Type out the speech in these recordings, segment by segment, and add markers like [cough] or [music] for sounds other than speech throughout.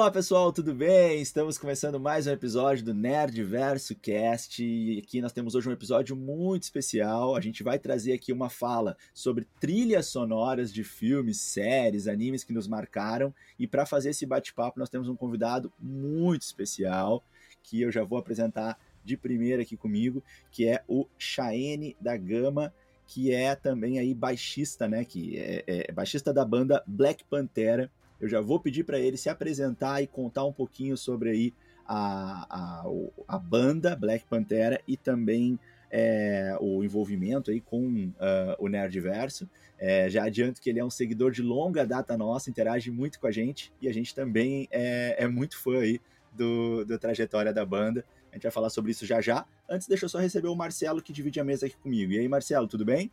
Olá pessoal, tudo bem? Estamos começando mais um episódio do Nerd Verso Cast e aqui nós temos hoje um episódio muito especial. A gente vai trazer aqui uma fala sobre trilhas sonoras de filmes, séries, animes que nos marcaram e para fazer esse bate-papo nós temos um convidado muito especial que eu já vou apresentar de primeira aqui comigo, que é o Chaene da Gama, que é também aí baixista, né? Que é, é baixista da banda Black Pantera. Eu já vou pedir para ele se apresentar e contar um pouquinho sobre aí a, a, a banda Black Pantera e também é, o envolvimento aí com uh, o Nerdverso. É, já adianto que ele é um seguidor de longa data nossa, interage muito com a gente e a gente também é, é muito fã aí do, da trajetória da banda. A gente vai falar sobre isso já já. Antes, deixa eu só receber o Marcelo, que divide a mesa aqui comigo. E aí, Marcelo, tudo bem?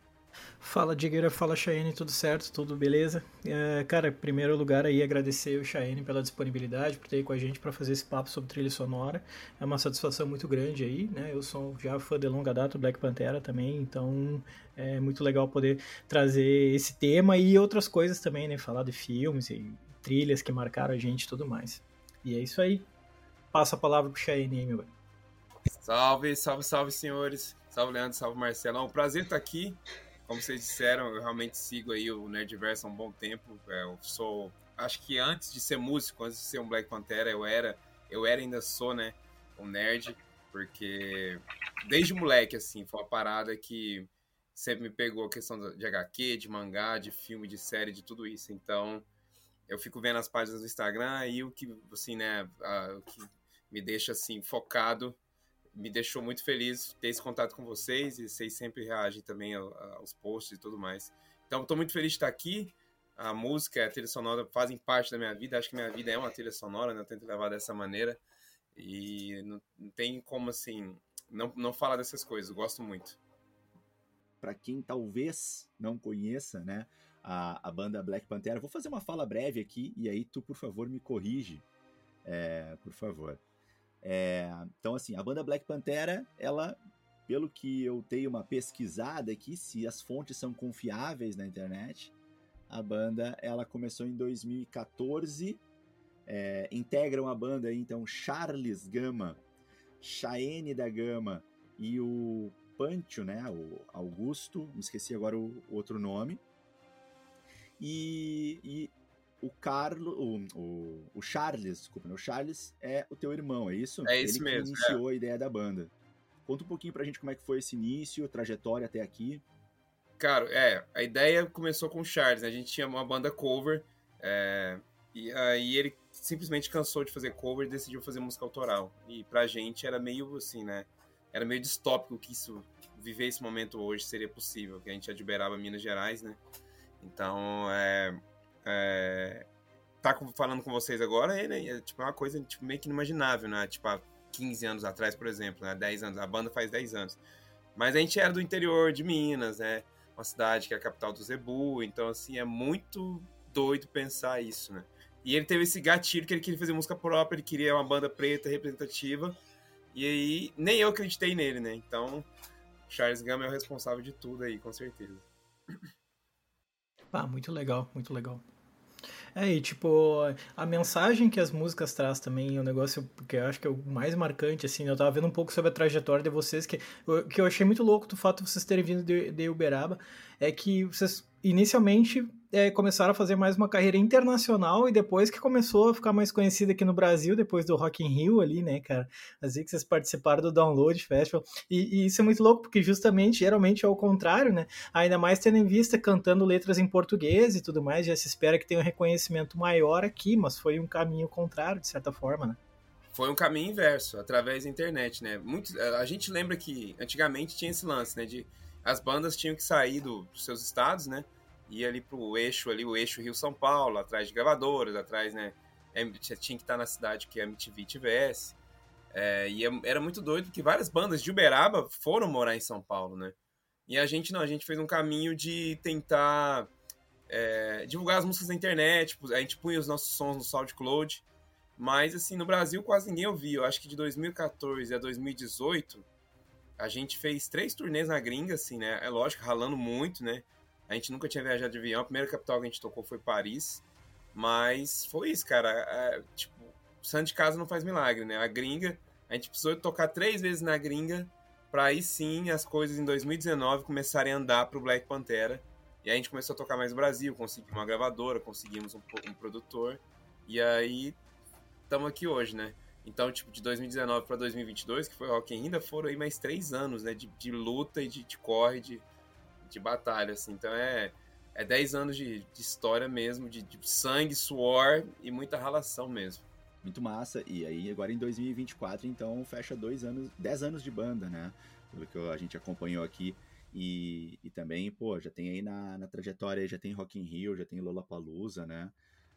Fala Digueira, fala Cheyenne, tudo certo, tudo beleza? É, cara, em primeiro lugar aí agradecer o Cheyenne pela disponibilidade, por ter aí com a gente para fazer esse papo sobre trilha sonora. É uma satisfação muito grande aí, né? Eu sou já fã de longa data do Black Pantera também, então é muito legal poder trazer esse tema e outras coisas também, né? Falar de filmes e trilhas que marcaram a gente e tudo mais. E é isso aí. Passa a palavra pro Cheyenne aí, meu velho. Salve, salve, salve, senhores. Salve, Leandro, salve, Marcelo. É prazer estar aqui. Como vocês disseram, eu realmente sigo aí o Nerdverse há um bom tempo. É, eu sou, acho que antes de ser músico, antes de ser um Black Pantera, eu era, eu era ainda sou, né, um nerd, porque desde moleque, assim, foi uma parada que sempre me pegou a questão de HQ, de mangá, de filme, de série, de tudo isso. Então, eu fico vendo as páginas do Instagram e o que, assim, né, a, o que me deixa, assim, focado me deixou muito feliz ter esse contato com vocês e vocês sempre reagem também aos posts e tudo mais. Então, estou muito feliz de estar aqui. A música, a trilha sonora fazem parte da minha vida. Acho que minha vida é uma trilha sonora, né? Eu tento levar dessa maneira. E não, tem como, assim, não, não falar dessas coisas. Eu gosto muito. Para quem talvez não conheça, né, a, a banda Black Panther, vou fazer uma fala breve aqui e aí tu, por favor, me corrige. É, por favor. É, então, assim, a banda Black Pantera, ela, pelo que eu tenho uma pesquisada aqui, se as fontes são confiáveis na internet, a banda ela começou em 2014. É, integram a banda então Charles Gama, Chaene da Gama e o Pancho, né, o Augusto, me esqueci agora o, outro nome. E, e o Carlos, o, o, o, Charles, desculpa, né? o Charles é o teu irmão, é isso? É isso Ele mesmo. iniciou é. a ideia da banda. Conta um pouquinho pra gente como é que foi esse início, trajetória até aqui. Cara, é, a ideia começou com o Charles, né? A gente tinha uma banda cover, é, e aí ele simplesmente cansou de fazer cover e decidiu fazer música autoral. E pra gente era meio assim, né? Era meio distópico que isso, viver esse momento hoje seria possível, que a gente é de Uberaba, Minas Gerais, né? Então, é, é, tá falando com vocês agora é, né, é tipo uma coisa tipo, meio que inimaginável, né? Tipo, há 15 anos atrás, por exemplo, né? 10 anos. A banda faz 10 anos. Mas a gente era do interior de Minas, né? Uma cidade que é a capital do Zebu. Então, assim, é muito doido pensar isso, né? E ele teve esse gatilho que ele queria fazer música própria, ele queria uma banda preta representativa. E aí, nem eu acreditei nele, né? Então, Charles Gama é o responsável de tudo aí, com certeza. Ah, muito legal, muito legal. É, e tipo, a mensagem que as músicas traz também é um negócio que eu acho que é o mais marcante, assim, eu tava vendo um pouco sobre a trajetória de vocês, que, que eu achei muito louco do fato de vocês terem vindo de, de Uberaba, é que vocês inicialmente é, começaram a fazer mais uma carreira internacional e depois que começou a ficar mais conhecida aqui no Brasil, depois do Rock in Rio ali, né, cara? Assim que vocês participaram do Download Festival. E, e, isso é muito louco, porque justamente, geralmente é o contrário, né? Ainda mais tendo em vista cantando letras em português e tudo mais, já se espera que tenha um reconhecimento maior aqui, mas foi um caminho contrário, de certa forma, né? Foi um caminho inverso, através da internet, né? Muito, a gente lembra que antigamente tinha esse lance, né? De as bandas tinham que sair do, dos seus estados, né? ia ali pro eixo ali, o eixo Rio-São Paulo, atrás de gravadoras, atrás, né? Tinha que estar na cidade que a MTV tivesse. É, e é, era muito doido porque várias bandas de Uberaba foram morar em São Paulo, né? E a gente não, a gente fez um caminho de tentar é, divulgar as músicas na internet, tipo, a gente punha os nossos sons no SoundCloud, mas assim, no Brasil quase ninguém ouvia. Eu acho que de 2014 a 2018 a gente fez três turnês na gringa, assim, né? É lógico, ralando muito, né? A gente nunca tinha viajado de avião. A primeira capital que a gente tocou foi Paris. Mas foi isso, cara. É, tipo, santo de casa não faz milagre, né? A gringa, a gente precisou tocar três vezes na gringa para aí sim as coisas em 2019 começarem a andar pro Black Pantera. E aí a gente começou a tocar mais no Brasil, conseguimos uma gravadora, conseguimos um, um produtor. E aí estamos aqui hoje, né? Então, tipo, de 2019 para 2022, que foi Rock in Rio, foram aí mais três anos, né? De, de luta e de, de corre, de, de batalha, assim. Então é, é 10 anos de, de história mesmo, de, de, sangue, suor e muita relação mesmo. Muito massa. E aí, agora em 2024, então, fecha dois anos, 10 anos de banda, né? Pelo que a gente acompanhou aqui. E, e também, pô, já tem aí na, na trajetória, já tem Rock in Rio, já tem Lollapalooza, né?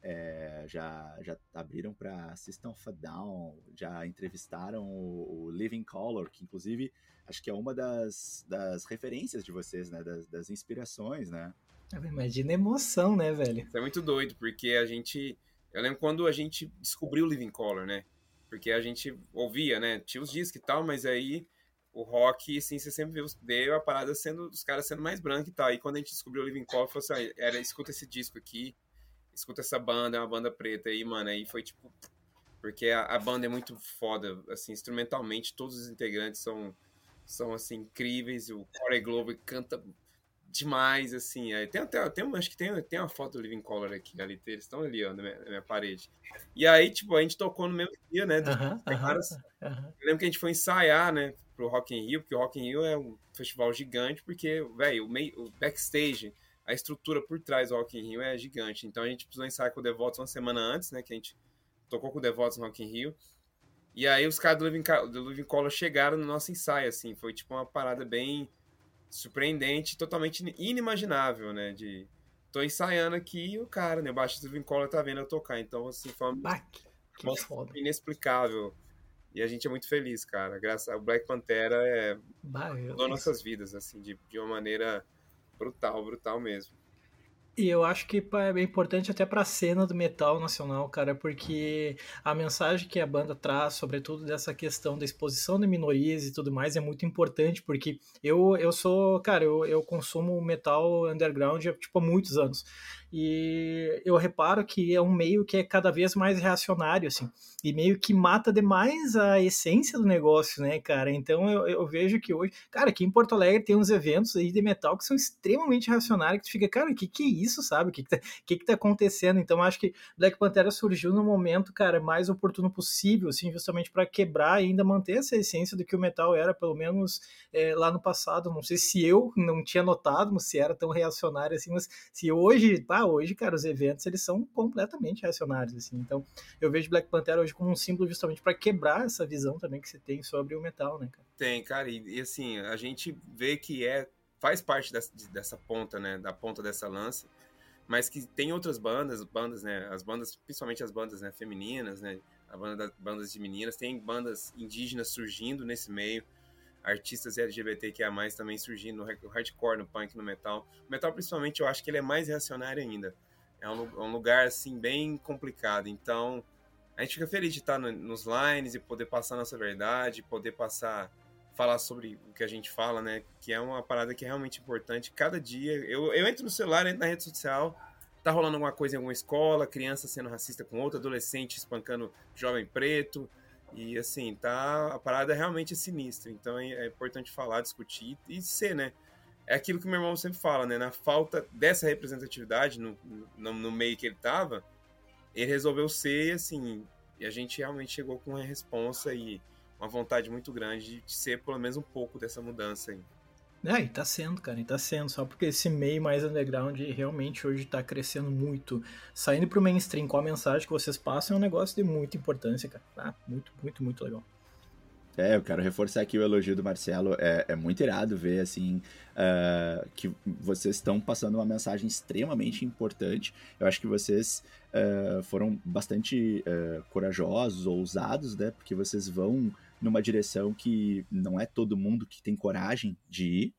É, já, já abriram para System of a Down, já entrevistaram o, o, Living Color, que inclusive acho que é uma das, das referências de vocês, né? Das, das inspirações, né? Imagina a emoção, né, velho? Isso é muito doido, porque a gente. Eu lembro quando a gente descobriu o Living Color, né? Porque a gente ouvia, né? Tinha os discos e tal, mas aí o rock, assim, você sempre vê a parada sendo, os caras sendo mais brancos e tal. E quando a gente descobriu o Living Color, falou assim: ah, era, escuta esse disco aqui escuta essa banda, é uma banda preta aí, mano, aí foi tipo. Porque a, a, banda é muito foda, assim, instrumentalmente, todos os integrantes são, são assim, incríveis. O Corey Glover canta demais, assim. Aí tem até, tem, acho que tem, tem uma foto do Living Color aqui, ali, eles estão ali, ó, na minha, na minha, parede. E aí, tipo, a gente tocou no mesmo dia, né? Uh -huh, uh -huh, Eu lembro que a gente foi ensaiar, né, pro Rock in Rio, porque o Rock in Rio é um festival gigante, porque, velho, o, o backstage a estrutura por trás do Rock in Rio é gigante. Então a gente precisou ensaiar com o Devotos uma semana antes, né? Que a gente tocou com o Devotos no Rock in Rio. E aí os caras do Living, do Living Color chegaram no nosso ensaio, assim. Foi tipo uma parada bem surpreendente, totalmente inimaginável, né? De tô ensaiando aqui e o cara, né? O baixista do Living Color tá vendo eu tocar. Então, assim, foi uma, uma inexplicável. E a gente é muito feliz, cara. Graças ao Black Pantera é mudou nossas vidas, assim, de, de uma maneira brutal, brutal mesmo. E eu acho que é importante até para a cena do metal nacional, cara, porque a mensagem que a banda traz, sobretudo dessa questão da exposição de minorias e tudo mais, é muito importante, porque eu, eu sou, cara, eu, eu consumo metal underground tipo, há muitos anos. E eu reparo que é um meio que é cada vez mais reacionário, assim, e meio que mata demais a essência do negócio, né, cara? Então eu, eu vejo que hoje, cara, aqui em Porto Alegre tem uns eventos aí de metal que são extremamente reacionários, que tu fica, cara, o que que é isso, sabe? O que que tá, que que tá acontecendo? Então acho que Black Pantera surgiu no momento, cara, mais oportuno possível, assim, justamente para quebrar e ainda manter essa essência do que o metal era, pelo menos é, lá no passado. Não sei se eu não tinha notado, se era tão reacionário assim, mas se hoje, pá, hoje, cara, os eventos eles são completamente reacionários, assim. Então, eu vejo Black Panther hoje como um símbolo justamente para quebrar essa visão também que você tem sobre o metal, né, cara? Tem, cara, e, e assim, a gente vê que é faz parte dessa, dessa ponta, né, da ponta dessa lança, mas que tem outras bandas, bandas, né, as bandas, principalmente as bandas, né, femininas, né, a banda bandas de meninas, tem bandas indígenas surgindo nesse meio, artistas LGBTQIA+, também surgindo no hardcore, no punk, no metal. O metal, principalmente, eu acho que ele é mais reacionário ainda. É um, é um lugar, assim, bem complicado. Então, a gente fica feliz de estar no, nos lines e poder passar nossa verdade, poder passar, falar sobre o que a gente fala, né? Que é uma parada que é realmente importante. Cada dia, eu, eu entro no celular, entro na rede social, tá rolando alguma coisa em alguma escola, criança sendo racista com outro, adolescente espancando jovem preto, e assim, tá. A parada realmente é sinistra. Então é, é, importante falar, discutir e ser, né? É aquilo que meu irmão sempre fala, né? Na falta dessa representatividade no, no, no meio que ele tava, ele resolveu ser, assim, e a gente realmente chegou com uma responsa e uma vontade muito grande de ser pelo menos um pouco dessa mudança aí. É, e tá sendo, cara, e tá sendo, só porque esse meio mais underground realmente hoje tá crescendo muito. Saindo pro mainstream com a mensagem que vocês passam é um negócio de muita importância, cara. Tá? Muito, muito, muito legal. É, eu quero reforçar aqui o elogio do Marcelo. É, é muito irado ver, assim, uh, que vocês estão passando uma mensagem extremamente importante. Eu acho que vocês uh, foram bastante uh, corajosos, ousados, né? Porque vocês vão numa direção que não é todo mundo que tem coragem de ir.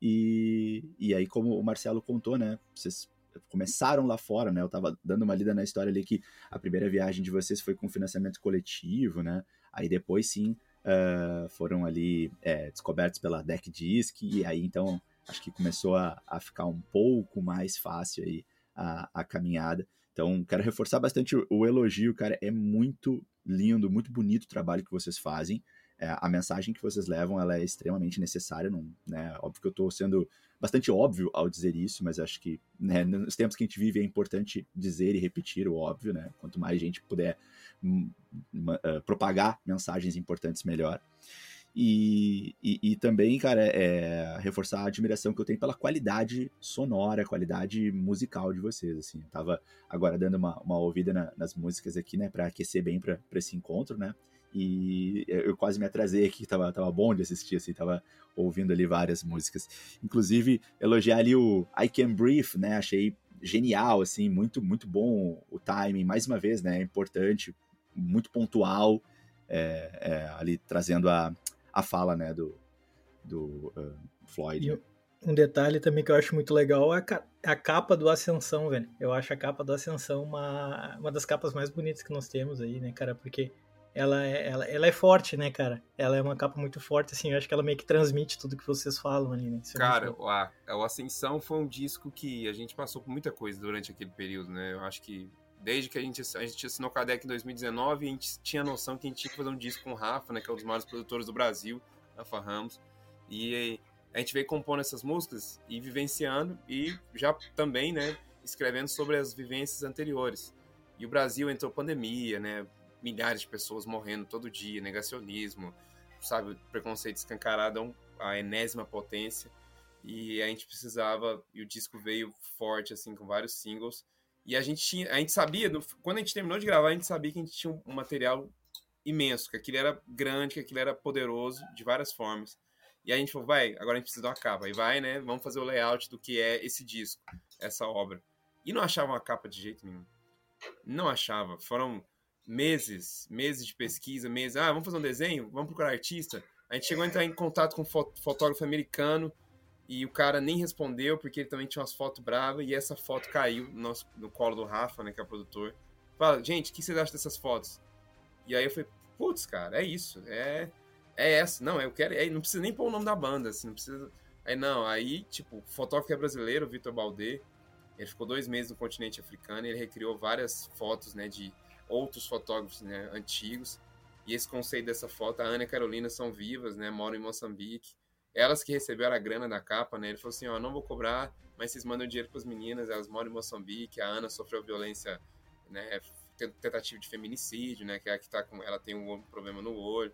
E, e aí, como o Marcelo contou, né? Vocês começaram lá fora, né? Eu tava dando uma lida na história ali que a primeira viagem de vocês foi com financiamento coletivo, né? Aí depois sim uh, foram ali é, descobertos pela Deck Disc, e aí então acho que começou a, a ficar um pouco mais fácil aí a, a caminhada. Então, quero reforçar bastante o, elogio, cara. É muito lindo, muito bonito o trabalho que vocês fazem. É, a mensagem que vocês levam ela é extremamente necessária. Não, né? Óbvio que eu estou sendo bastante óbvio ao dizer isso, mas acho que né, nos tempos que a gente vive é importante dizer e repetir o óbvio. Né? Quanto mais gente puder uh, propagar mensagens importantes, melhor. E, e, e, também, cara, é reforçar a admiração que eu tenho pela qualidade sonora, qualidade musical de vocês, assim. Eu tava agora dando uma, uma ouvida na, nas músicas aqui, né, para aquecer bem para esse encontro, né, e eu quase me atrasei aqui, tava, tava bom de assistir, assim, tava ouvindo ali várias músicas. Inclusive, elogiar ali o I Can Breathe, né, achei genial, assim, muito, muito bom o timing, mais uma vez, né, importante, muito pontual, é, é, ali trazendo a a fala, né, do, do uh, Floyd. E um detalhe também que eu acho muito legal é a, a, capa do Ascensão, velho. Eu acho a capa do Ascensão uma, uma das capas mais bonitas que nós temos aí, né, cara? Porque ela é, ela, ela é forte, né, cara? Ela é uma capa muito forte, assim, eu acho que ela meio que transmite tudo que vocês falam ali, né? Isso é cara, o, a, o Ascensão foi um disco que a gente passou por muita coisa durante aquele período, né? Eu acho que desde que a gente, a gente assinou em 2019, a gente tinha noção que a gente tinha que fazer um disco com o Rafa, né, que é um dos maiores produtores do Brasil, Rafa Ramos. E a gente veio compondo essas músicas e vivenciando e já também, né, escrevendo sobre as vivências anteriores. E o Brasil entrou pandemia, né, milhares de pessoas morrendo todo dia, negacionismo, sabe, preconceito escancarado a enésima potência. E a gente precisava, e o disco veio forte, assim, com vários singles e a gente tinha, a gente sabia, quando a gente terminou de gravar, a gente sabia que a gente tinha um material imenso, que aquilo era grande, que aquilo era poderoso de várias formas. E a gente falou, vai, agora a gente precisa de uma capa. E vai, né? Vamos fazer o layout do que é esse disco, essa obra. E não achava uma capa de jeito nenhum. Não achava. Foram meses, meses de pesquisa, meses. Ah, vamos fazer um desenho? Vamos procurar artista? A gente chegou a entrar em contato com um fotógrafo americano e o cara nem respondeu, porque ele também tinha umas fotos bravas, e essa foto caiu no, nosso, no colo do Rafa, né, que é o produtor. Fala, gente, o que vocês acham dessas fotos? E aí eu falei, putz, cara, é isso, é, é essa. Não, eu quero, é, não precisa nem pôr o nome da banda, assim, não precisa... Aí não, aí, tipo, o fotógrafo é brasileiro, Vitor Baldê, ele ficou dois meses no continente africano e ele recriou várias fotos, né, de outros fotógrafos, né, antigos. E esse conceito dessa foto, a Ana e a Carolina são vivas, né, moram em Moçambique elas que receberam a grana da capa, né? Ele falou assim, ó, não vou cobrar, mas vocês mandam dinheiro para as meninas, elas moram em Moçambique, a Ana sofreu violência, né, tentativa de feminicídio, né, que é a que tá com, ela tem um problema no olho.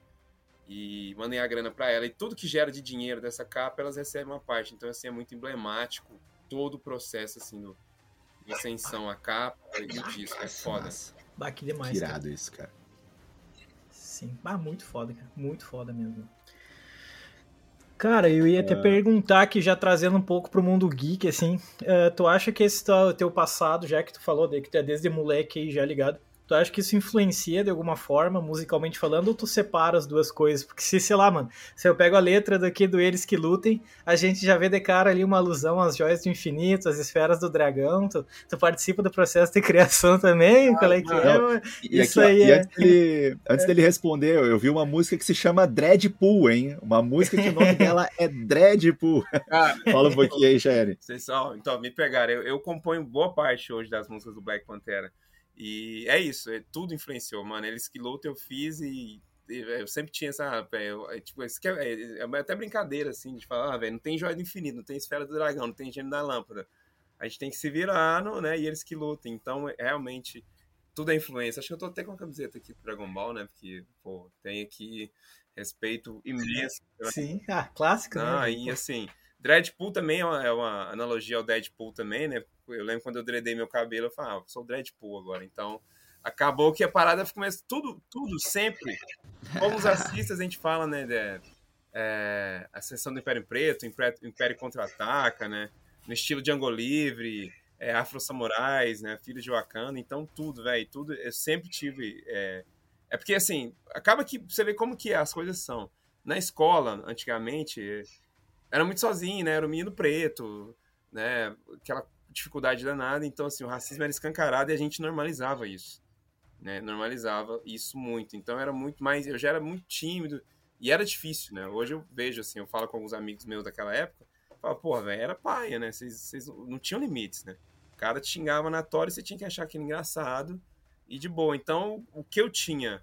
E mandem a grana para ela e tudo que gera de dinheiro dessa capa, elas recebem uma parte. Então assim é muito emblemático todo o processo assim do de ascensão a capa e o disco, é foda. Bah, que demais. Que irado cara. isso, cara. Sim, bah, muito foda, cara. Muito foda mesmo. Cara, eu ia te é. perguntar aqui, já trazendo um pouco pro mundo geek, assim, uh, tu acha que esse teu passado, já que tu falou de que tu é desde moleque aí já ligado, Tu acha que isso influencia de alguma forma, musicalmente falando, ou tu separa as duas coisas? Porque se, sei lá, mano, se eu pego a letra daqui do Eles Que Lutem, a gente já vê de cara ali uma alusão às joias do infinito, às esferas do dragão. Tu, tu participa do processo de criação também? Ah, Qual é que não. é? E, isso aqui, aí ó, é... Antes, dele, antes dele responder, eu vi uma música que se chama Dreadpool, hein? Uma música que o nome [laughs] dela é Dreadpool. Ah, Fala um pouquinho aí, Sherry. Vocês só, então, me pegaram. Eu, eu componho boa parte hoje das músicas do Black Pantera. E é isso, é, tudo influenciou, mano. Eles que luta eu fiz e, e eu sempre tinha essa. É, tipo, isso é, é, é, até brincadeira, assim, de falar, ah, velho, não tem joia do infinito, não tem esfera do dragão, não tem gênio da lâmpada. A gente tem que se virar, no, né? E eles que lutem. Então, é, realmente, tudo é influência. Acho que eu tô até com a camiseta aqui do Dragon Ball, né? Porque, pô, tem aqui respeito imenso. Sim, ah, clássico, né? Ah, e assim, Dreadpool também é uma, é uma analogia ao Deadpool também, né? Eu lembro quando eu dreadei meu cabelo, eu falava, ah, sou Dreadpool agora. Então, acabou que a parada começa tudo, tudo, sempre. Como os artistas, a gente fala, né, de, é, a sessão do Império Preto, Império, Império Contra-Ataca, né, no estilo Django Livre, é, Afro Samurais, né, Filho de Wakanda, então tudo, velho, tudo, eu sempre tive, é, é porque, assim, acaba que você vê como que as coisas são. Na escola, antigamente, era muito sozinho, né, era o menino preto, né, aquela dificuldade danada, então assim, o racismo era escancarado e a gente normalizava isso, né? Normalizava isso muito. Então era muito mais, eu já era muito tímido e era difícil, né? Hoje eu vejo assim, eu falo com alguns amigos meus daquela época, falo, porra, velho, era paia, né? Vocês não tinham limites, né? O cara te xingava na tora e você tinha que achar aquilo engraçado e de boa. Então, o que eu tinha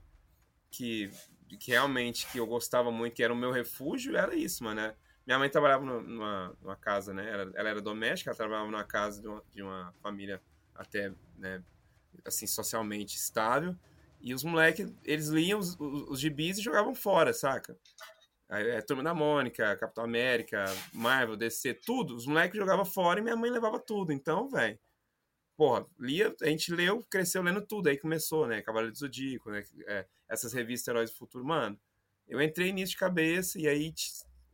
que, que realmente que eu gostava muito, que era o meu refúgio, era isso, mano. Né? Minha mãe trabalhava numa, numa casa, né? Ela, ela, era doméstica, ela trabalhava numa casa de uma, de uma família até, né, assim, socialmente estável. E os moleques, eles liam os, os, os gibis e jogavam fora, saca? É, Turma da Mônica, Capitão América, Marvel, DC, tudo. Os moleques jogavam fora e minha mãe levava tudo. Então, velho, porra, lia, a gente leu, cresceu lendo tudo. Aí começou, né? Cavaleiro do Zodíaco, né? É, essas revistas Heróis do Futuro. Mano, eu entrei nisso de cabeça e aí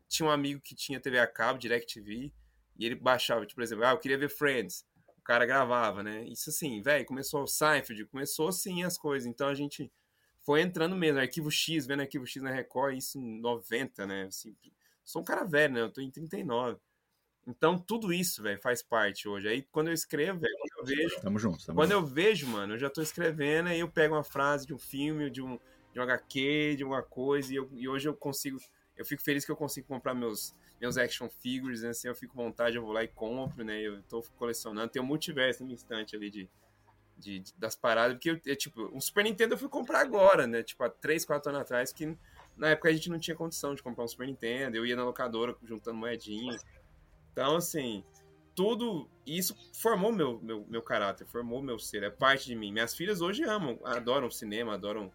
tinha um amigo que tinha TV a cabo, DirecTV, e ele baixava, tipo, por exemplo, ah, eu queria ver Friends. O cara gravava, né? Isso assim, velho, começou o Seinfeld, começou assim as coisas. Então a gente foi entrando mesmo, arquivo X, vendo arquivo X na Record, isso em 90, né? Assim, sou um cara velho, né? Eu tô em 39. Então, tudo isso, velho, faz parte hoje. Aí, quando eu escrevo, velho, quando eu vejo. Tamo junto, tamo Quando junto. eu vejo, mano, eu já tô escrevendo, aí eu pego uma frase de um filme, de um, de um HQ, de alguma coisa, e, eu, e hoje eu consigo. Eu fico feliz que eu consigo comprar meus, meus action figures, né? Assim, eu fico com vontade, eu vou lá e compro, né? Eu tô colecionando. Tem um multiverso no instante ali de, de, de, das paradas, porque eu, eu, tipo, um Super Nintendo eu fui comprar agora, né? Tipo, há 3, 4 anos atrás, que na época a gente não tinha condição de comprar um Super Nintendo, eu ia na locadora juntando moedinha. Então, assim, tudo isso formou meu, meu, meu caráter, formou meu ser, é parte de mim. Minhas filhas hoje amam, adoram cinema, adoram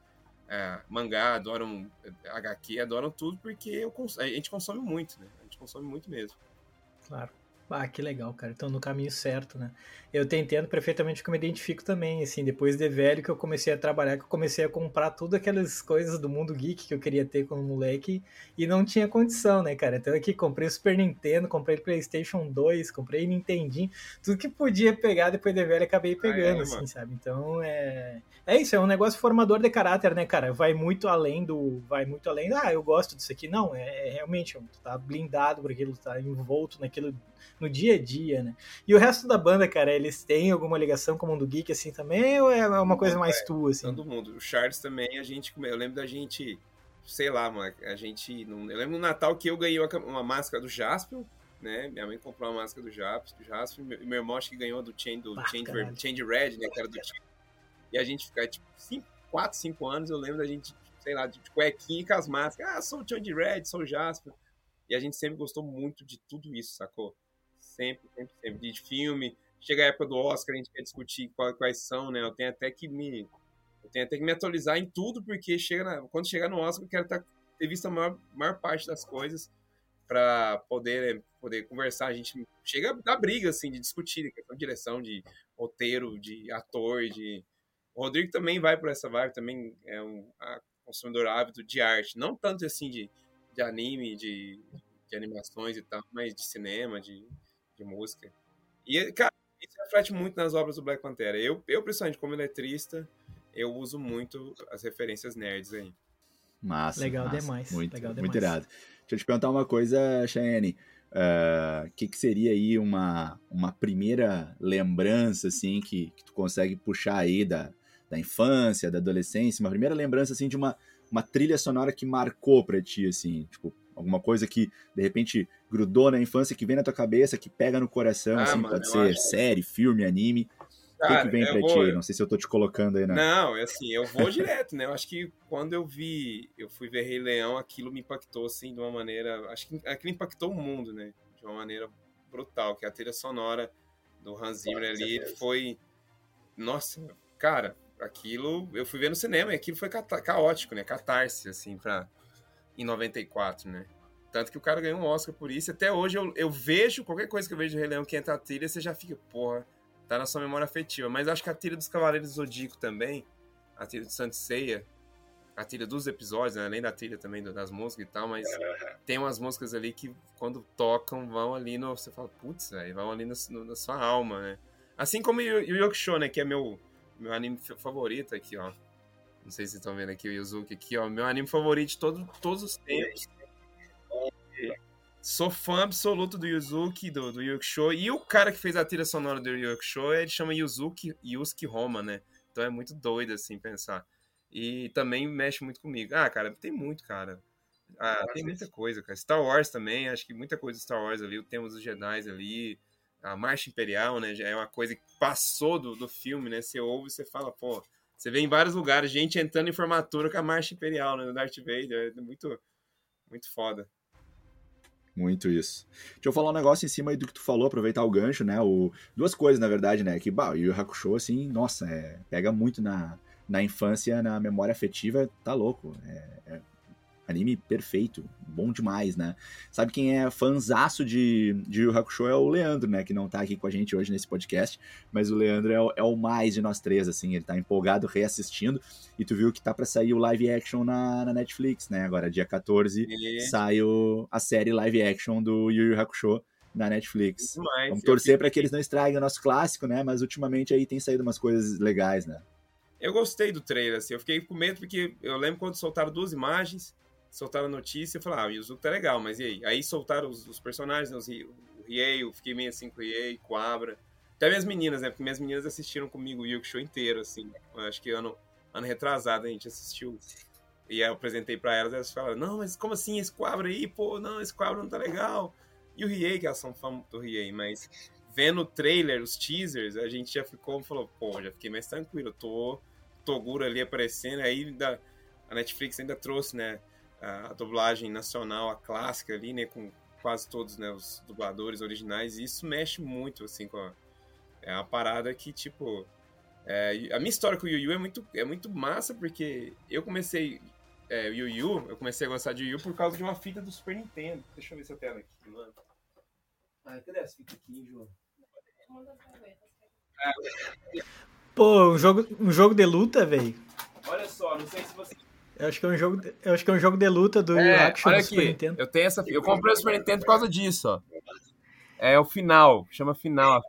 é, mangá, adoram HQ, adoram tudo, porque eu, a gente consome muito, né? A gente consome muito mesmo. Claro. Ah, que legal, cara. Então, no caminho certo, né? Eu te entendo perfeitamente que eu me identifico também, assim, depois de velho que eu comecei a trabalhar, que eu comecei a comprar tudo aquelas coisas do mundo geek que eu queria ter quando moleque e não tinha condição, né, cara? Então aqui comprei o Super Nintendo, comprei o PlayStation 2, comprei Nintendinho, tudo que podia pegar depois de velho acabei pegando, é, assim, mano. sabe? Então é é isso, é um negócio formador de caráter, né, cara? Vai muito além do. Vai muito além. Ah, eu gosto disso aqui. Não, é, é realmente, tu tá blindado por aquilo, tá envolto naquilo no dia a dia, né? E o resto da banda, cara, eles têm alguma ligação com o mundo geek assim também, ou é uma coisa mais é, tua, assim? Todo mundo. O Charles também, a gente. Eu lembro da gente. Sei lá, mano, a gente. Eu lembro no Natal que eu ganhei uma máscara do Jasper, né? Minha mãe comprou uma máscara do Jasper, Jasper meu, meu irmão acho que ganhou do Chain, do ah, Change, Change Red, né? Que era do Chain e a gente ficar, tipo, 4, 5 anos, eu lembro da gente, sei lá, de cuequinha com as máscaras. Ah, sou o de Red, sou o Jasper. E a gente sempre gostou muito de tudo isso, sacou? Sempre, sempre, sempre. De filme. Chega a época do Oscar, a gente quer discutir quais, são, né? Eu tenho até que me. Eu tenho até que me atualizar em tudo, porque chega na, quando chegar no Oscar, eu quero tá, ter visto a maior, maior parte das coisas para poder, poder conversar. A gente chega da briga, assim, de discutir questão de direção, de roteiro, de ator, de o Rodrigo também vai por essa vibe, também é um consumidor ávido de arte. Não tanto assim de, de anime, de, de animações e tal, mas de cinema, de, de música. E, cara, reflete muito nas obras do Black Pantera. Eu, eu principalmente, como letrista, eu uso muito as referências nerds aí. Massa. Legal massa. demais. Muito, Legal muito demais. irado. Deixa eu te perguntar uma coisa, Cheyenne. O uh, que, que, seria aí uma, uma primeira lembrança, assim, que, que tu consegue puxar aí da, da infância, da adolescência, uma primeira lembrança assim de uma, uma trilha sonora que marcou para ti assim, tipo, alguma coisa que de repente grudou na infância, que vem na tua cabeça, que pega no coração, ah, assim, mano, pode ser série, filme, anime. o que, que vem pra vou... ti? Não sei se eu tô te colocando aí, né? Não, é assim, eu vou direto, né? Eu acho que quando eu vi, eu fui ver Rei Leão, aquilo me impactou, assim, de uma maneira. Acho que aquilo impactou o mundo, né? De uma maneira brutal, que a trilha sonora do Hans Zimmer ali foi. Nossa, cara, aquilo, eu fui ver no cinema e aquilo foi caótico, né? Catarse, assim, pra, em 94, né? Tanto que o cara ganhou um Oscar por isso. Até hoje eu, eu vejo, qualquer coisa que eu vejo de Rei Leão que entra a trilha, você já fica, porra, tá na sua memória afetiva. Mas acho que a trilha dos Cavaleiros do Zodíaco também, a trilha do Santo Ceia, a trilha dos episódios, né? além da trilha também das músicas e tal, mas [laughs] tem umas músicas ali que quando tocam vão ali no. Você fala, putz, velho, vão ali no, no, na sua alma, né? Assim como o Yu Show, né? Que é meu meu anime favorito aqui, ó. Não sei se vocês estão vendo aqui o Yuzuki aqui, ó. Meu anime favorito de todo, todos os tempos. Sou fã absoluto do Yuzuki, do, do Yukusho. E o cara que fez a trilha sonora do Yukusho, ele chama Yuzuki Yusuke Roma, né? Então é muito doido, assim, pensar. E também mexe muito comigo. Ah, cara, tem muito, cara. Ah, tem muita coisa, cara. Star Wars também, acho que muita coisa de Star Wars ali. O tema dos Jedi ali a Marcha Imperial, né? Já é uma coisa que passou do, do filme, né? Você ouve e você fala, pô, Você vê em vários lugares gente entrando em formatura com a marcha imperial né, no Darth Vader. É muito, muito foda. Muito isso. Deixa eu falar um negócio em cima aí do que tu falou, aproveitar o gancho, né? O, duas coisas, na verdade, né? Que, bah, o Yu Hakusho, assim, nossa, é, pega muito na, na infância, na memória afetiva, tá louco. É, é anime perfeito, bom demais, né? Sabe quem é fanzaço de, de Yu Hakusho é o Leandro, né? Que não tá aqui com a gente hoje nesse podcast, mas o Leandro é o, é o mais de nós três, assim, ele tá empolgado reassistindo, e tu viu que tá para sair o live action na, na, Netflix, né? Agora, dia 14, e... sai o, a série live action do Yu Yu Hakusho na Netflix. Demais. Vamos torcer para que eles não estraguem o nosso clássico, né? Mas ultimamente aí tem saído umas coisas legais, né? Eu gostei do trailer, assim. Eu fiquei com medo porque eu lembro quando soltaram duas imagens soltaram a notícia e falaram, ah, o Yuzuki tá legal, mas e aí? Aí soltaram os, os personagens, né, os, o Riei, eu fiquei meio assim com o Riei, com a Abra. Até minhas meninas, né? Porque minhas meninas assistiram comigo o Yuki Show inteiro, assim. Acho que ano, ano retrasado a gente assistiu. E aí eu apresentei pra elas, elas falaram, não, mas como assim esse quadro aí? Pô, não, esse quadro não tá legal. E o Riei, que elas são fã do Riei, mas vendo o trailer, os teasers, a gente já ficou, falou, pô, já fiquei mais tranquilo. Tô Toguro ali aparecendo, aí ainda, a Netflix ainda trouxe, né? A dublagem nacional, a clássica ali, né, com quase todos, né, os dubladores originais, e isso mexe muito, assim, com a, é uma parada que, tipo, é, a minha história com o Yu Yu é muito, é muito massa, porque eu comecei é, Yu Yu, eu comecei a gostar de Yu Yu por causa de uma fita do Super Nintendo. Deixa eu ver se eu tenho ela aqui, mano. Ah, cadê essa fita aqui, João? Pô, um jogo, um jogo de luta, velho. Olha só, não sei se você eu acho que é um jogo, eu acho que é um jogo de luta do é, Action olha Nintendo. Eu tenho essa, eu comprei o Super Nintendo por causa disso, ó. É o final, chama final.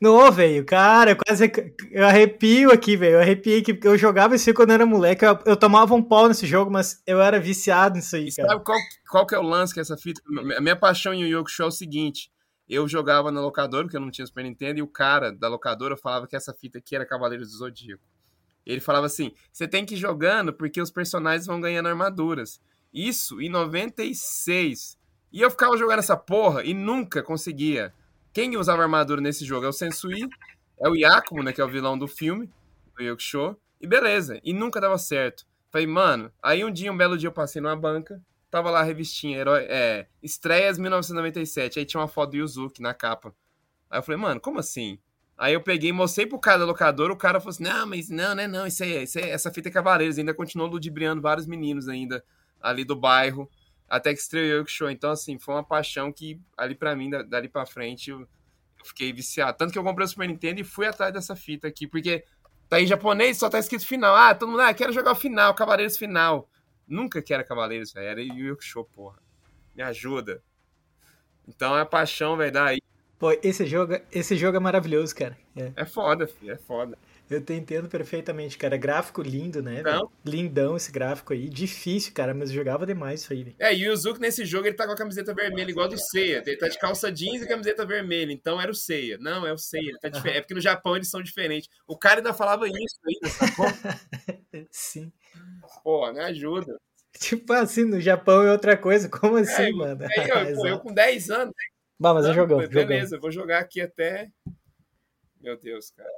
Não, velho, cara, eu quase eu arrepio aqui, velho. Eu arrepiei que eu jogava esse quando eu era moleque. Eu, eu, tomava um pau nesse jogo, mas eu era viciado nisso aí, cara. Sabe qual, qual que é o lance com essa fita? A minha paixão em Yu Show é o seguinte: eu jogava na locadora, porque eu não tinha Super Nintendo, e o cara da locadora falava que essa fita aqui era Cavaleiros do Zodíaco. Ele falava assim: você tem que ir jogando porque os personagens vão ganhando armaduras. Isso em 96. E eu ficava jogando essa porra e nunca conseguia. Quem usava armadura nesse jogo é o Sensui, é o Yakumo, né, que é o vilão do filme, do Yokusho, e beleza. E nunca dava certo. Falei, mano, aí um dia, um belo dia eu passei numa banca, tava lá a revistinha, herói, é, estreias 1997, aí tinha uma foto do Yuzuki na capa. Aí eu falei, mano, como assim? Aí eu peguei mostrei pro cara da locadora, o cara falou assim: não, mas não, né? Não, isso aí, isso aí, essa fita é Cavaleiros. Ainda continuou ludibriando vários meninos ainda ali do bairro, até que estreou o show. Então, assim, foi uma paixão que ali para mim, dali para frente, eu, fiquei viciado. Tanto que eu comprei o Super Nintendo e fui atrás dessa fita aqui, porque tá em japonês, só tá escrito final. Ah, todo mundo, ah, quero jogar o final, Cavaleiros final. Nunca que era Cavaleiros, velho. Era Yu Show, porra. Me ajuda. Então é a paixão, velho, daí Pô, esse jogo, esse jogo é maravilhoso, cara. É, é foda, filho, é foda. Eu te entendo perfeitamente, cara. Gráfico lindo, né? Não. Lindão esse gráfico aí. Difícil, cara, mas jogava demais isso aí. É, e o Yuzuki nesse jogo ele tá com a camiseta vermelha igual do Seiya. Ele tá de calça jeans e camiseta vermelha. Então era o Seiya. Não, é o Seiya. Tá É porque no Japão eles são diferentes. O cara ainda falava isso ainda, sacou? [laughs] Sim. Pô, me ajuda. Tipo assim, no Japão é outra coisa. Como assim, é, mano? Aí, [laughs] eu, eu com 10 anos, Bah, mas é jogão. Beleza, vou jogar aqui até. Meu Deus, cara.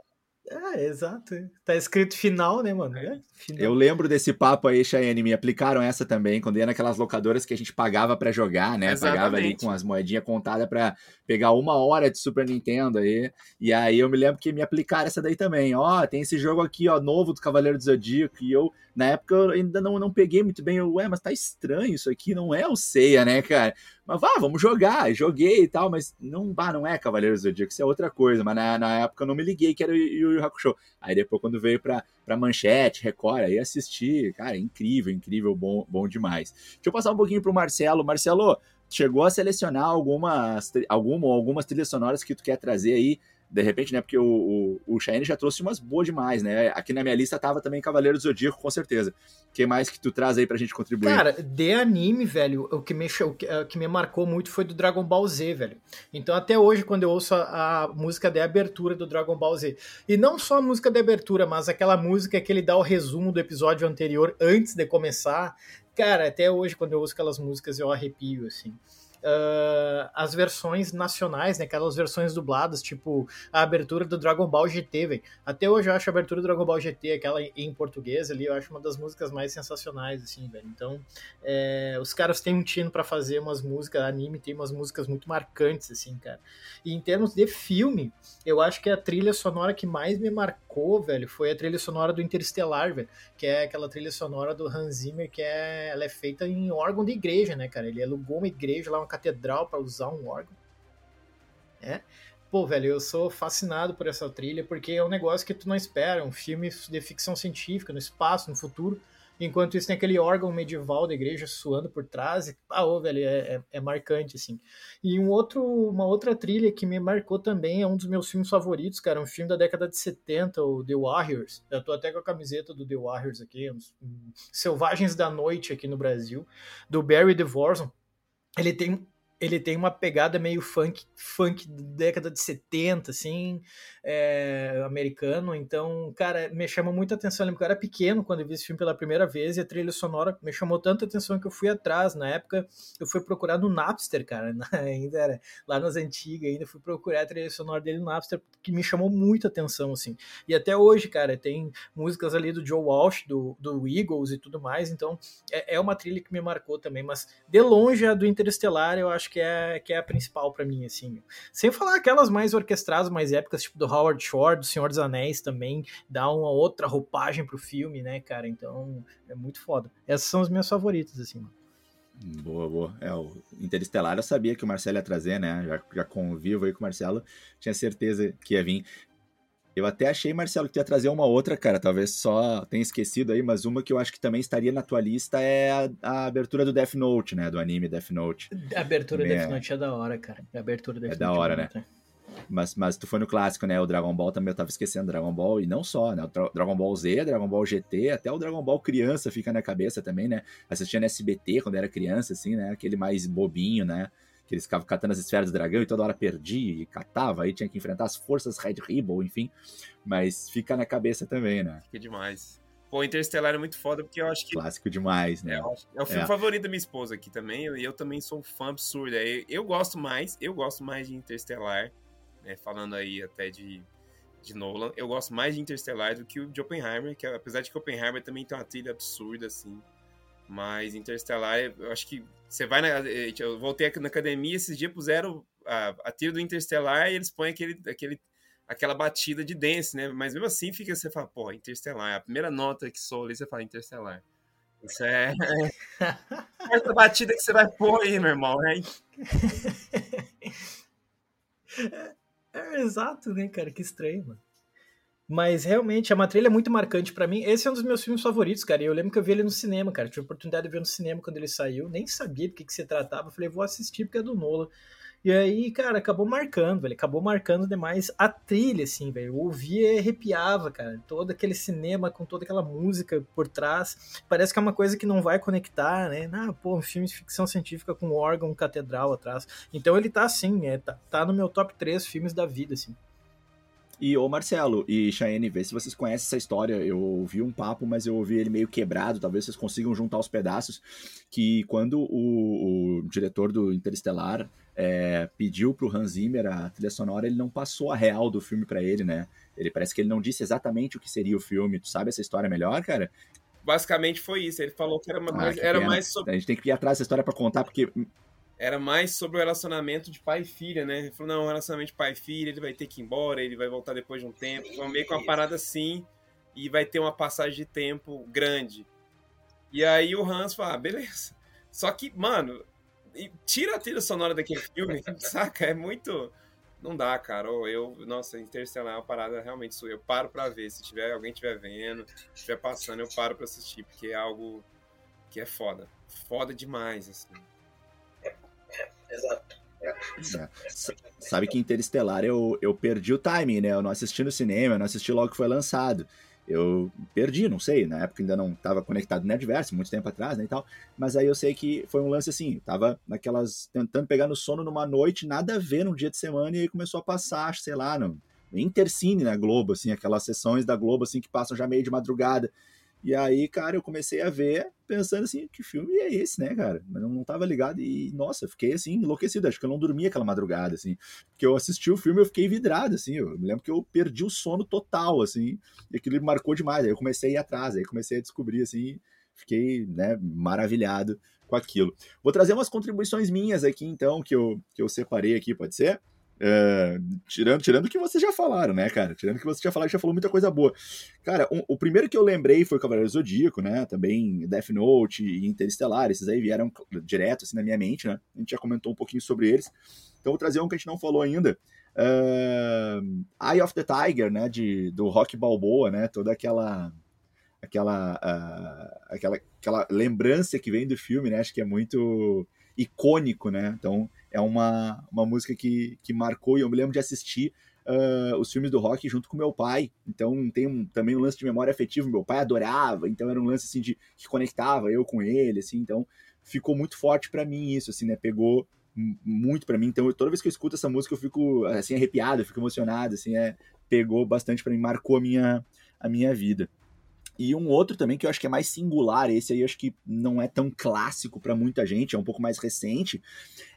É, exato. Tá escrito final, né, mano? É, final. Eu lembro desse papo aí, Cheyenne. Me aplicaram essa também, quando ia naquelas locadoras que a gente pagava para jogar, né? Exatamente. Pagava ali com as moedinhas contadas para pegar uma hora de Super Nintendo aí. E aí eu me lembro que me aplicaram essa daí também. Ó, tem esse jogo aqui, ó, novo do Cavaleiro do Zodíaco. E eu, na época, eu ainda não, não peguei muito bem. Eu, ué, mas tá estranho isso aqui, não é o Ceia, né, cara? Mas vá, vamos jogar. Joguei e tal, mas não, bah, não é Cavaleiro do Zodíaco, isso é outra coisa. Mas na, na época eu não me liguei que era o Yu Yu Hakusho. Aí depois, quando veio pra, pra Manchete, Record, aí assisti. Cara, incrível, incrível, bom, bom demais. Deixa eu passar um pouquinho pro Marcelo. Marcelo, chegou a selecionar algumas, alguma, algumas trilhas sonoras que tu quer trazer aí de repente, né? Porque o, o, o Cheyenne já trouxe umas boas demais, né? Aqui na minha lista tava também Cavaleiro do Zodíaco, com certeza. O que mais que tu traz aí pra gente contribuir? Cara, de anime, velho, o que me, o que, me marcou muito foi do Dragon Ball Z, velho. Então, até hoje, quando eu ouço a, a, música de abertura do Dragon Ball Z, e não só a música de abertura, mas aquela música que ele dá o resumo do episódio anterior antes de começar, cara, até hoje, quando eu ouço aquelas músicas, eu arrepio, assim. Uh, as versões nacionais, né? Aquelas versões dubladas, tipo a abertura do Dragon Ball GT, velho. Até hoje eu acho a abertura do Dragon Ball GT, aquela em português ali, eu acho uma das músicas mais sensacionais, assim, velho. Então, é, os caras têm um tino para fazer umas músicas, anime tem umas músicas muito marcantes, assim, cara. E em termos de filme, eu acho que a trilha sonora que mais me marcou, velho, foi a trilha sonora do Interestelar, velho, que é aquela trilha sonora do Hans Zimmer que é, ela é feita em órgão de igreja, né, cara? Ele alugou uma igreja lá, uma catedral para usar um órgão. É. Pô, velho, eu sou fascinado por essa trilha porque é um negócio que tu não espera, um filme de ficção científica no espaço, no futuro. Enquanto isso tem aquele órgão medieval da igreja suando por trás. E, ah, ô, velho, é, é, é, marcante, assim. E um outro, uma outra trilha que me marcou também é um dos meus filmes favoritos, cara. Um filme da década de 70, o The Warriors. Eu tô até com a camiseta do The Warriors aqui. Um, Selvagens da Noite aqui no Brasil. Do Barry DeVorson. Ele tem ele tem uma pegada meio funk, funk da década de 70, assim, é, americano. Então, cara, me chamou muita atenção. Eu lembro que eu era pequeno quando eu vi esse filme pela primeira vez e a trilha sonora me chamou tanta atenção que eu fui atrás. Na época, eu fui procurar no Napster, cara, [laughs] ainda era lá nas antigas, ainda fui procurar a trilha sonora dele no Napster, que me chamou muita atenção, assim. E até hoje, cara, tem músicas ali do Joe Walsh, do, do Eagles e tudo mais. Então, é, é uma trilha que me marcou também. Mas, de longe, a do Interestelar, eu acho que é, que é a principal para mim, assim. Sem falar aquelas mais orquestradas, mais épicas, tipo do Howard Shore, do Senhor dos Anéis também, dá uma outra roupagem pro filme, né, cara? Então, é muito foda. Essas são as minhas favoritas, assim, mano. Boa, boa. É, o Interestelar eu sabia que o Marcelo ia trazer, né? Já, já convivo aí com o Marcelo, tinha certeza que ia vir. Eu até achei, Marcelo, que ia trazer uma outra, cara. Talvez só tenha esquecido aí, mas uma que eu acho que também estaria na tua lista é a, a abertura do Death Note, né? Do anime Death Note. A abertura do Death é. Note é da hora, cara. A abertura do Death é Note da hora, é né? É. Mas, mas tu foi no clássico, né? O Dragon Ball também eu tava esquecendo Dragon Ball, e não só, né? O Dragon Ball Z, Dragon Ball GT, até o Dragon Ball criança fica na cabeça também, né? Assistia no SBT quando era criança, assim, né? Aquele mais bobinho, né? Que eles ficavam catando as esferas do dragão e toda hora perdia e catava, aí tinha que enfrentar as forças Red Ribbon, enfim. Mas fica na cabeça também, né? Fica demais. Pô, Interstellar é muito foda porque eu acho que. Clássico demais, né? É, é o filme é. favorito da minha esposa aqui também. E eu, eu, também sou um fã absurdo. Eu, eu gosto mais, eu gosto mais de Interstellar né, falando aí até de, de Nolan, eu gosto mais de Interstellar do que o de Oppenheimer, que apesar de que Oppenheimer também tem uma trilha absurda, assim, mas Interstellar, eu acho que você vai na... Eu voltei na academia, esses dias puseram a, a trilha do Interstellar e eles põem aquele, aquele, aquela batida de dance, né, mas mesmo assim fica, você fala, pô, Interstellar, a primeira nota que soa ali, você fala Interstellar. Isso é. [laughs] Essa batida que você vai pôr aí, meu irmão, né? [laughs] É, exato, né, cara? Que estranho, mano. Mas realmente é uma trilha muito marcante para mim. Esse é um dos meus filmes favoritos, cara. E eu lembro que eu vi ele no cinema, cara. Tive a oportunidade de ver no cinema quando ele saiu. Nem sabia do que, que se tratava. falei, vou assistir porque é do Nola. E aí, cara, acabou marcando, velho. Acabou marcando demais a trilha, assim, velho. Eu ouvia e arrepiava, cara. Todo aquele cinema com toda aquela música por trás. Parece que é uma coisa que não vai conectar, né? Ah, pô, um filme de ficção científica com órgão catedral atrás. Então ele tá assim, é, tá, tá no meu top 3 filmes da vida, assim. E o Marcelo e Cheyenne, vê se vocês conhecem essa história. Eu ouvi um papo, mas eu ouvi ele meio quebrado. Talvez vocês consigam juntar os pedaços. Que quando o, o diretor do Interestelar é, pediu pro Hans Zimmer a trilha sonora, ele não passou a real do filme para ele, né? Ele parece que ele não disse exatamente o que seria o filme. Tu sabe essa história melhor, cara? Basicamente foi isso. Ele falou que era, ah, mais, era mais sobre. A gente tem que ir atrás dessa história para contar, porque era mais sobre o relacionamento de pai e filha, né? Ele falou, não, relacionamento de pai e filha, ele vai ter que ir embora, ele vai voltar depois de um tempo. Então, meio com uma parada assim, e vai ter uma passagem de tempo grande. E aí o Hans fala, ah, beleza. Só que, mano, tira a trilha sonora daquele filme, [laughs] saca? É muito. Não dá, cara. Eu, nossa, Interstellar é uma parada realmente sua. Eu paro pra ver. Se tiver alguém estiver vendo, estiver passando, eu paro pra assistir, porque é algo que é foda. Foda demais, assim. Exato. É. Sabe que Interestelar eu, eu perdi o timing, né? Eu não assisti no cinema, eu não assisti logo que foi lançado. Eu perdi, não sei, na época ainda não estava conectado no Nerdverse, muito tempo atrás, né, e tal. Mas aí eu sei que foi um lance assim, tava naquelas, tentando pegar no sono numa noite, nada a ver num dia de semana, e aí começou a passar, sei lá, no, Intercine na Globo, assim, aquelas sessões da Globo, assim, que passam já meio de madrugada. E aí, cara, eu comecei a ver, pensando assim, que filme é esse, né, cara? Mas não, não tava ligado e, nossa, fiquei assim, enlouquecido. Acho que eu não dormia aquela madrugada, assim. Porque eu assisti o filme eu fiquei vidrado, assim. Eu me lembro que eu perdi o sono total, assim. E aquilo me marcou demais. Aí eu comecei a ir atrás, aí comecei a descobrir, assim. Fiquei, né, maravilhado com aquilo. Vou trazer umas contribuições minhas aqui, então, que eu, que eu separei aqui, pode ser? É, tirando, tirando o que vocês já falaram, né, cara? Tirando o que vocês já falaram, já falou muita coisa boa. Cara, um, o primeiro que eu lembrei foi o Cavaleiro Zodíaco, né? Também Death Note e Interestelar, esses aí vieram direto assim na minha mente, né? A gente já comentou um pouquinho sobre eles. Então vou trazer um que a gente não falou ainda. Uh, Eye of the Tiger, né? De, do Rock Balboa, né? Toda aquela aquela, uh, aquela aquela lembrança que vem do filme, né? Acho que é muito icônico, né? Então é uma, uma música que, que marcou e eu me lembro de assistir uh, os filmes do rock junto com meu pai. Então tem um, também um lance de memória afetiva. Meu pai adorava, então era um lance assim de que conectava eu com ele, assim. Então ficou muito forte para mim isso, assim, né? Pegou muito para mim. Então toda vez que eu escuto essa música eu fico assim arrepiado, eu fico emocionado, assim, é pegou bastante para mim, marcou a minha a minha vida. E um outro também que eu acho que é mais singular, esse aí eu acho que não é tão clássico para muita gente, é um pouco mais recente,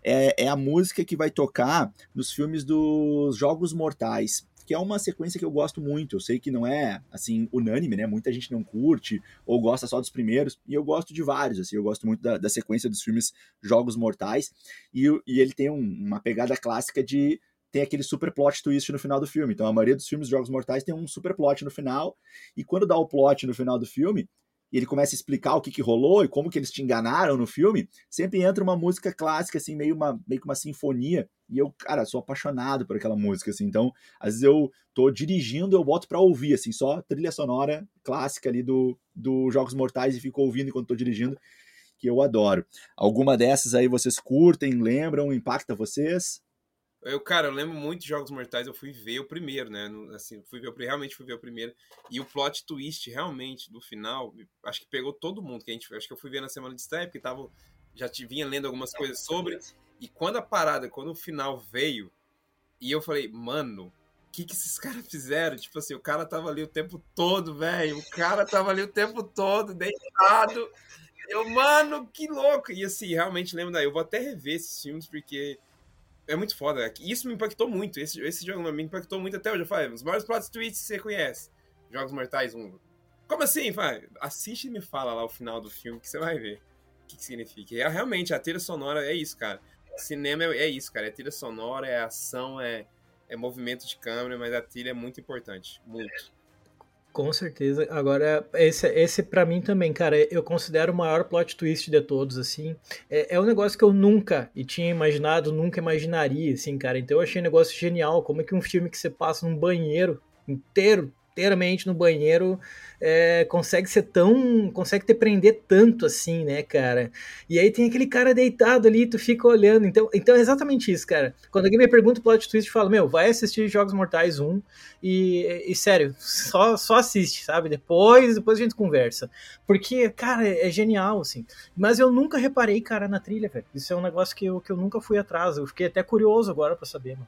é, é, a música que vai tocar nos filmes dos Jogos Mortais, que é uma sequência que eu gosto muito. Eu sei que não é, assim, unânime, né? Muita gente não curte ou gosta só dos primeiros, e eu gosto de vários, assim, eu gosto muito da, da sequência dos filmes Jogos Mortais, e, e ele tem um, uma pegada clássica de tem aquele super plot twist no final do filme. Então a maioria dos filmes de Jogos Mortais tem um super plot no final, e quando dá o plot no final do filme, e ele começa a explicar o que, que rolou e como que eles te enganaram no filme, sempre entra uma música clássica, assim, meio, uma, meio que uma sinfonia, e eu, cara, sou apaixonado por aquela música, assim, então, às vezes eu tô dirigindo, eu boto pra ouvir, assim, só trilha sonora clássica ali do, do Jogos Mortais e fico ouvindo enquanto tô dirigindo, que eu adoro. Alguma dessas aí vocês curtem, lembram, impacta vocês? Eu, cara, eu lembro muito de Jogos Mortais, eu fui ver o primeiro, né? Assim, fui ver, realmente fui ver o primeiro. E o plot twist, realmente, do final, acho que pegou todo mundo. Que a gente, acho que eu fui ver na semana de estreia, porque tava, já te vinha lendo algumas coisas sobre. E quando a parada, quando o final veio, e eu falei, mano, o que, que esses [laughs] caras fizeram? Tipo assim, o cara tava ali o tempo todo, velho. O cara tava ali o tempo todo, deitado. Eu, mano, que louco! E assim, realmente lembro daí. Eu vou até rever esses filmes, porque é muito foda. Isso me impactou muito. Esse, esse jogo me impactou muito até hoje. Eu falei, os maiores plot twists que você conhece. Jogos Mortais 1. Como assim? Vai, assiste e me fala lá o final do filme que você vai ver o que, que significa. É, realmente, a trilha sonora é isso, cara. Cinema é, é isso, cara. É trilha sonora, é ação, é, é movimento de câmera, mas a trilha é muito importante. Muito. Com certeza. Agora, esse, esse para mim também, cara, eu considero o maior plot twist de todos, assim. É, é um negócio que eu nunca e tinha imaginado, nunca imaginaria, assim, cara. Então eu achei um negócio genial. Como é que um filme que você passa num banheiro inteiro, inteiramente no banheiro, é, consegue ser tão. consegue te prender tanto assim, né, cara? E aí tem aquele cara deitado ali, tu fica olhando. Então, então é exatamente isso, cara. Quando alguém me pergunta o plot twist, eu falo, meu, vai assistir Jogos Mortais 1 e, e sério, só, só assiste, sabe? Depois, depois a gente conversa. Porque, cara, é genial, assim. Mas eu nunca reparei, cara, na trilha, velho. Isso é um negócio que eu, que eu nunca fui atrás. Eu fiquei até curioso agora para saber, mano.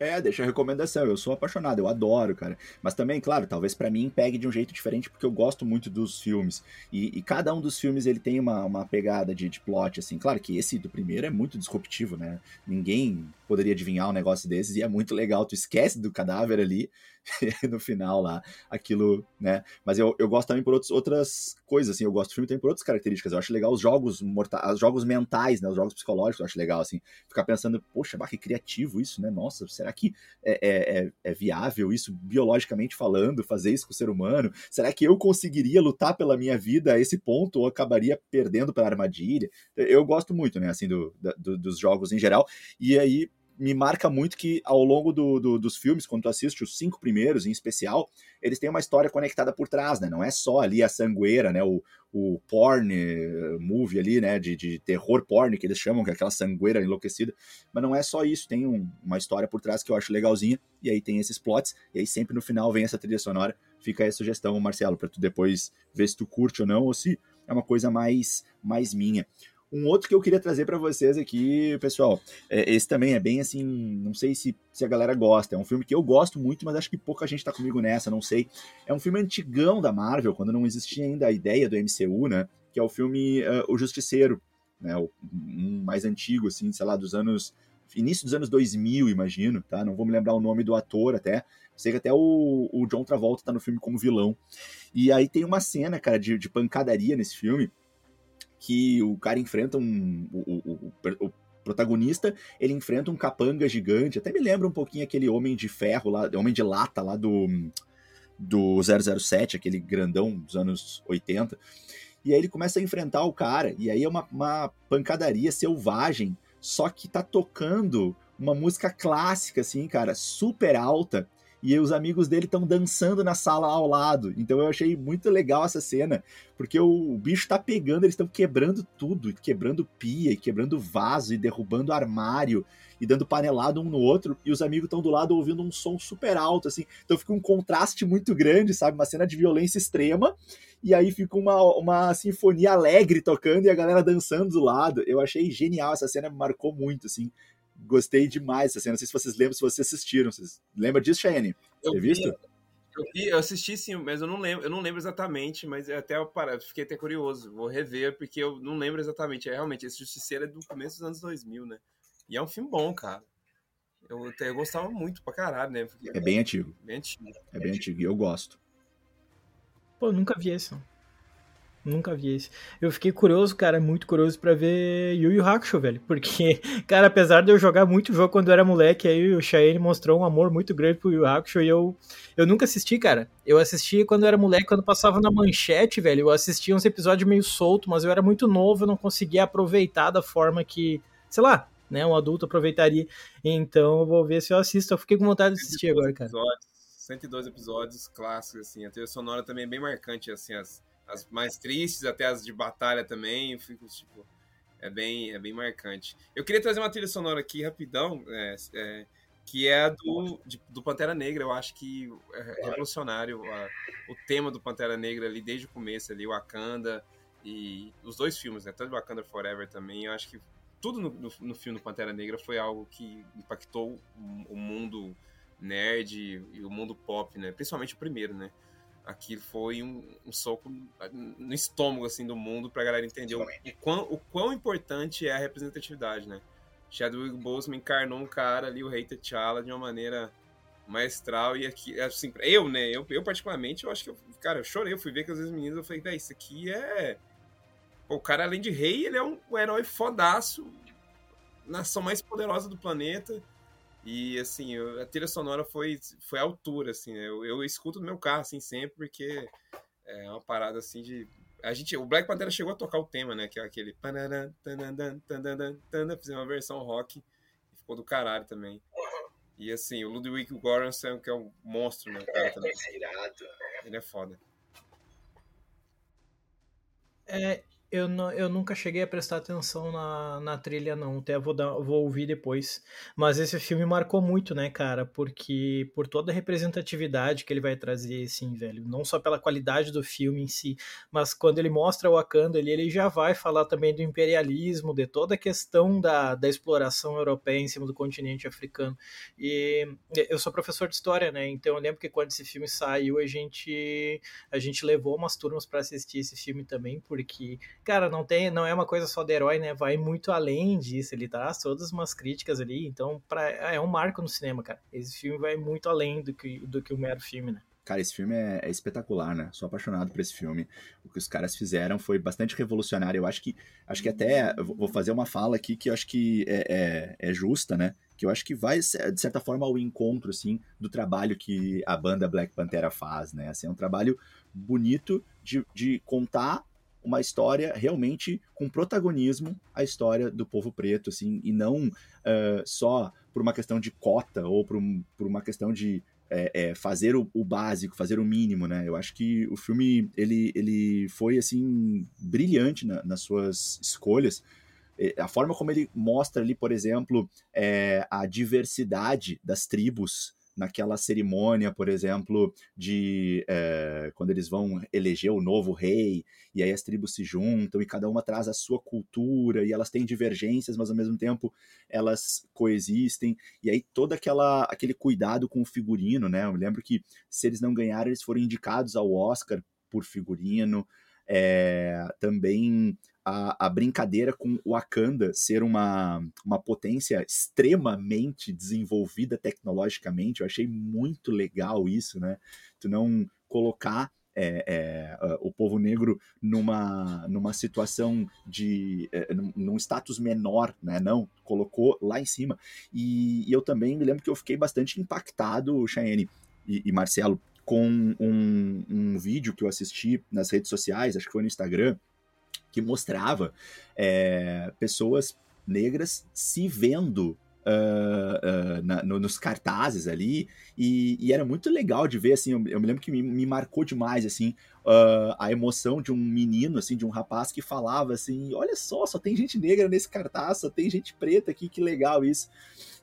É, deixa a recomendação. Eu sou apaixonado, eu adoro, cara. Mas também, claro, talvez para mim pegue de um jeito diferente, porque eu gosto muito dos filmes. E, e cada um dos filmes ele tem uma, uma pegada de, de plot, assim. Claro que esse do primeiro é muito disruptivo, né? Ninguém poderia adivinhar um negócio desses e é muito legal. Tu esquece do cadáver ali [laughs] no final lá, aquilo, né? Mas eu, eu gosto também por outros, outras coisas, assim. Eu gosto do filme também por outras características. Eu acho legal os jogos mortais, os jogos mentais, né? Os jogos psicológicos, eu acho legal, assim. Ficar pensando, poxa, bah, que criativo isso, né? Nossa, será que é, é, é, é viável isso, biologicamente falando, fazer isso com o ser humano? Será que eu conseguiria lutar pela minha vida a esse ponto ou acabaria perdendo para armadilha? Eu gosto muito, né? Assim, do, do, dos jogos em geral. E aí, me marca muito que ao longo do, do, dos filmes, quando tu assiste os cinco primeiros em especial, eles têm uma história conectada por trás, né? Não é só ali a sangueira, né? O, o porn eh, movie ali, né? De, de terror porn, que eles chamam, que é aquela sangueira enlouquecida. Mas não é só isso, tem um, uma história por trás que eu acho legalzinha, e aí tem esses plots, e aí sempre no final vem essa trilha sonora. Fica aí a sugestão, Marcelo, para tu depois ver se tu curte ou não, ou se é uma coisa mais, mais minha. Um outro que eu queria trazer para vocês aqui, pessoal, é, esse também é bem assim, não sei se, se a galera gosta, é um filme que eu gosto muito, mas acho que pouca gente tá comigo nessa, não sei. É um filme antigão da Marvel, quando não existia ainda a ideia do MCU, né? Que é o filme uh, O Justiceiro, né? O, um mais antigo, assim, sei lá, dos anos. início dos anos 2000, imagino, tá? Não vou me lembrar o nome do ator até. Sei que até o, o John Travolta tá no filme como vilão. E aí tem uma cena, cara, de, de pancadaria nesse filme que o cara enfrenta um. O, o, o, protagonista, ele enfrenta um capanga gigante. Até me lembra um pouquinho aquele homem de ferro lá, homem de lata lá do do 007, aquele grandão dos anos 80. E aí ele começa a enfrentar o cara, e aí é uma, uma pancadaria selvagem, só que tá tocando uma música clássica, assim, cara, super alta, e os amigos dele estão dançando na sala ao lado. Então eu achei muito legal essa cena, porque o, o bicho tá pegando, eles estão quebrando tudo, quebrando pia, quebrando vaso, e derrubando armário, e dando panelada um no outro, e os amigos estão do lado ouvindo um som super alto, assim. Então fica um contraste muito grande, sabe? Uma cena de violência extrema, e aí fica uma, uma sinfonia alegre tocando e a galera dançando do lado. Eu achei genial, essa cena me marcou muito, assim gostei demais dessa cena. Não sei se vocês lembram, se vocês assistiram. Vocês lembram disso, Cheyenne? Eu Você visto? Eu, vi, eu assisti sim, mas eu não lembro, eu não lembro exatamente, mas até eu para, fiquei até curioso. Vou rever, porque eu não lembro exatamente. É realmente, esse Justiceiro é do começo dos anos 2000, né? E é um filme bom, cara. Eu, até, eu gostava muito pra caralho, né? Porque, é bem antigo. Bem antigo. É bem antigo, e eu gosto. Pô, nunca vi esse. Não. Nunca vi esse. Eu fiquei curioso, cara, muito curioso para ver Yu Yu Hakusho, velho. Porque, [laughs] cara, apesar de eu jogar muito jogo quando eu era moleque, aí o Cheyenne mostrou um amor muito grande pro Yu Hakusho e eu, eu nunca assisti, cara. Eu assisti quando eu era moleque, quando passava na manchete, velho. Eu assistia uns episódios meio solto, mas eu era muito novo, eu não conseguia aproveitar da forma que, sei lá, né, um adulto aproveitaria. Então eu vou ver se eu assisto. Eu fiquei com vontade de assistir agora, cara. Episódios, 102 episódios clássicos, assim. A trilha sonora também é bem marcante, assim, as as mais tristes, até as de batalha também, eu fico, tipo, é bem, é bem marcante. Eu queria trazer uma trilha sonora aqui, rapidão, é, é, que é a do, de, do Pantera Negra, eu acho que é revolucionário a, o tema do Pantera Negra ali, desde o começo ali, o Wakanda, e os dois filmes, né, tanto Wakanda Forever também, eu acho que tudo no, no, no filme do Pantera Negra foi algo que impactou o, o mundo nerd e o mundo pop, né, principalmente o primeiro, né, aqui foi um, um, soco no estômago assim do mundo para a galera entender o, o, quão, o quão importante é a representatividade, né? Chadwick Boseman encarnou um cara ali, o rei T'Challa, de uma maneira maestral e aqui, assim, eu, né, eu, eu particularmente, eu acho que, eu, cara, eu chorei, eu fui ver com as meninas, eu falei, velho, isso aqui é... Pô, o cara, além de rei, ele é um, um herói fodaço, nação mais poderosa do planeta, e, assim, eu, a trilha sonora foi, foi à altura, assim, né? Eu, eu escuto no meu carro, assim, sempre, porque é uma parada, assim, de... A gente, o Black Panther chegou a tocar o tema, né? Que é aquele... Fizeram uma versão rock e ficou do caralho também. E, assim, o Ludwig Göransson, que é um monstro, né? Cara, também. Ele é foda. É, eu, não, eu nunca cheguei a prestar atenção na, na trilha, não. Até vou, dar, vou ouvir depois. Mas esse filme marcou muito, né, cara? Porque por toda a representatividade que ele vai trazer, assim, velho. Não só pela qualidade do filme em si, mas quando ele mostra o Wakanda ali, ele já vai falar também do imperialismo, de toda a questão da, da exploração europeia em cima do continente africano. E eu sou professor de história, né? Então eu lembro que quando esse filme saiu, a gente, a gente levou umas turmas para assistir esse filme também, porque cara, não tem, não é uma coisa só de herói, né? Vai muito além disso. Ele traz todas umas críticas ali, então pra, é um marco no cinema, cara. Esse filme vai muito além do que, do que o mero filme, né? Cara, esse filme é, é, espetacular, né? Sou apaixonado por esse filme. O que os caras fizeram foi bastante revolucionário. Eu acho que, acho que até vou fazer uma fala aqui que eu acho que é, é, é justa, né? Que eu acho que vai, de certa forma, ao encontro, assim, do trabalho que a banda Black Pantera faz, né? Assim, é um trabalho bonito de, de contar uma história realmente com protagonismo a história do povo preto, assim, e não uh, só por uma questão de cota ou por, um, por uma questão de é, é, fazer o, o, básico, fazer o mínimo, né? Eu acho que o filme ele, ele foi assim brilhante na, nas suas escolhas. A forma como ele mostra ali, por exemplo, é, a diversidade das tribos naquela cerimônia, por exemplo, de é, quando eles vão eleger o novo rei, e aí as tribos se juntam e cada uma traz a sua cultura, e elas têm divergências, mas ao mesmo tempo elas coexistem, e aí todo aquela, aquele cuidado com o figurino, né? Eu lembro que se eles não ganharam, eles foram indicados ao Oscar por figurino. É, também a, a, brincadeira com o Wakanda ser uma, uma potência extremamente desenvolvida tecnologicamente, eu achei muito legal isso, né? Tu não colocar é, é, o povo negro numa, numa situação de é, num status menor, né? Não, colocou lá em cima. E, e eu também me lembro que eu fiquei bastante impactado, Cheyenne e, e Marcelo, com um, um vídeo que eu assisti nas redes sociais, acho que foi no Instagram, que mostrava é, pessoas negras se vendo uh, uh, na, no, nos cartazes ali, e, e, era muito legal de ver, assim, eu, eu me lembro que me, me marcou demais, assim, uh, a emoção de um menino, assim, de um rapaz que falava assim, olha só, só tem gente negra nesse cartaz, só tem gente preta aqui, que legal isso.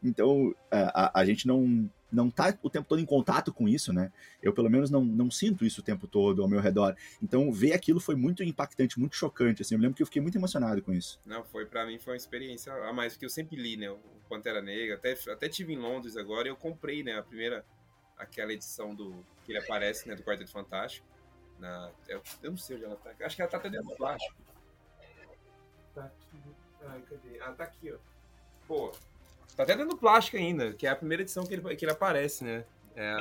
Então, a, a gente não, não tá o tempo todo em contato com isso, né? Eu, pelo menos, não, não sinto isso o tempo todo ao meu redor. Então, ver aquilo foi muito impactante, muito chocante, assim. Eu lembro que eu fiquei muito emocionado com isso. Não, foi, para mim, foi uma experiência a mais, porque eu sempre li, né? O Pantera Negra, até, até tive em Londres agora e eu comprei, né? A primeira, aquela edição do que ele aparece, né? Do Quarteto Fantástico. Na, eu, eu não sei onde ela tá. Acho que ela tá até dentro do plástico. Tá aqui. Ai, cadê? Ah, tá aqui, ó. Pô, Tá até dentro do plástico ainda, que é a primeira edição que ele, que ele aparece, né? É,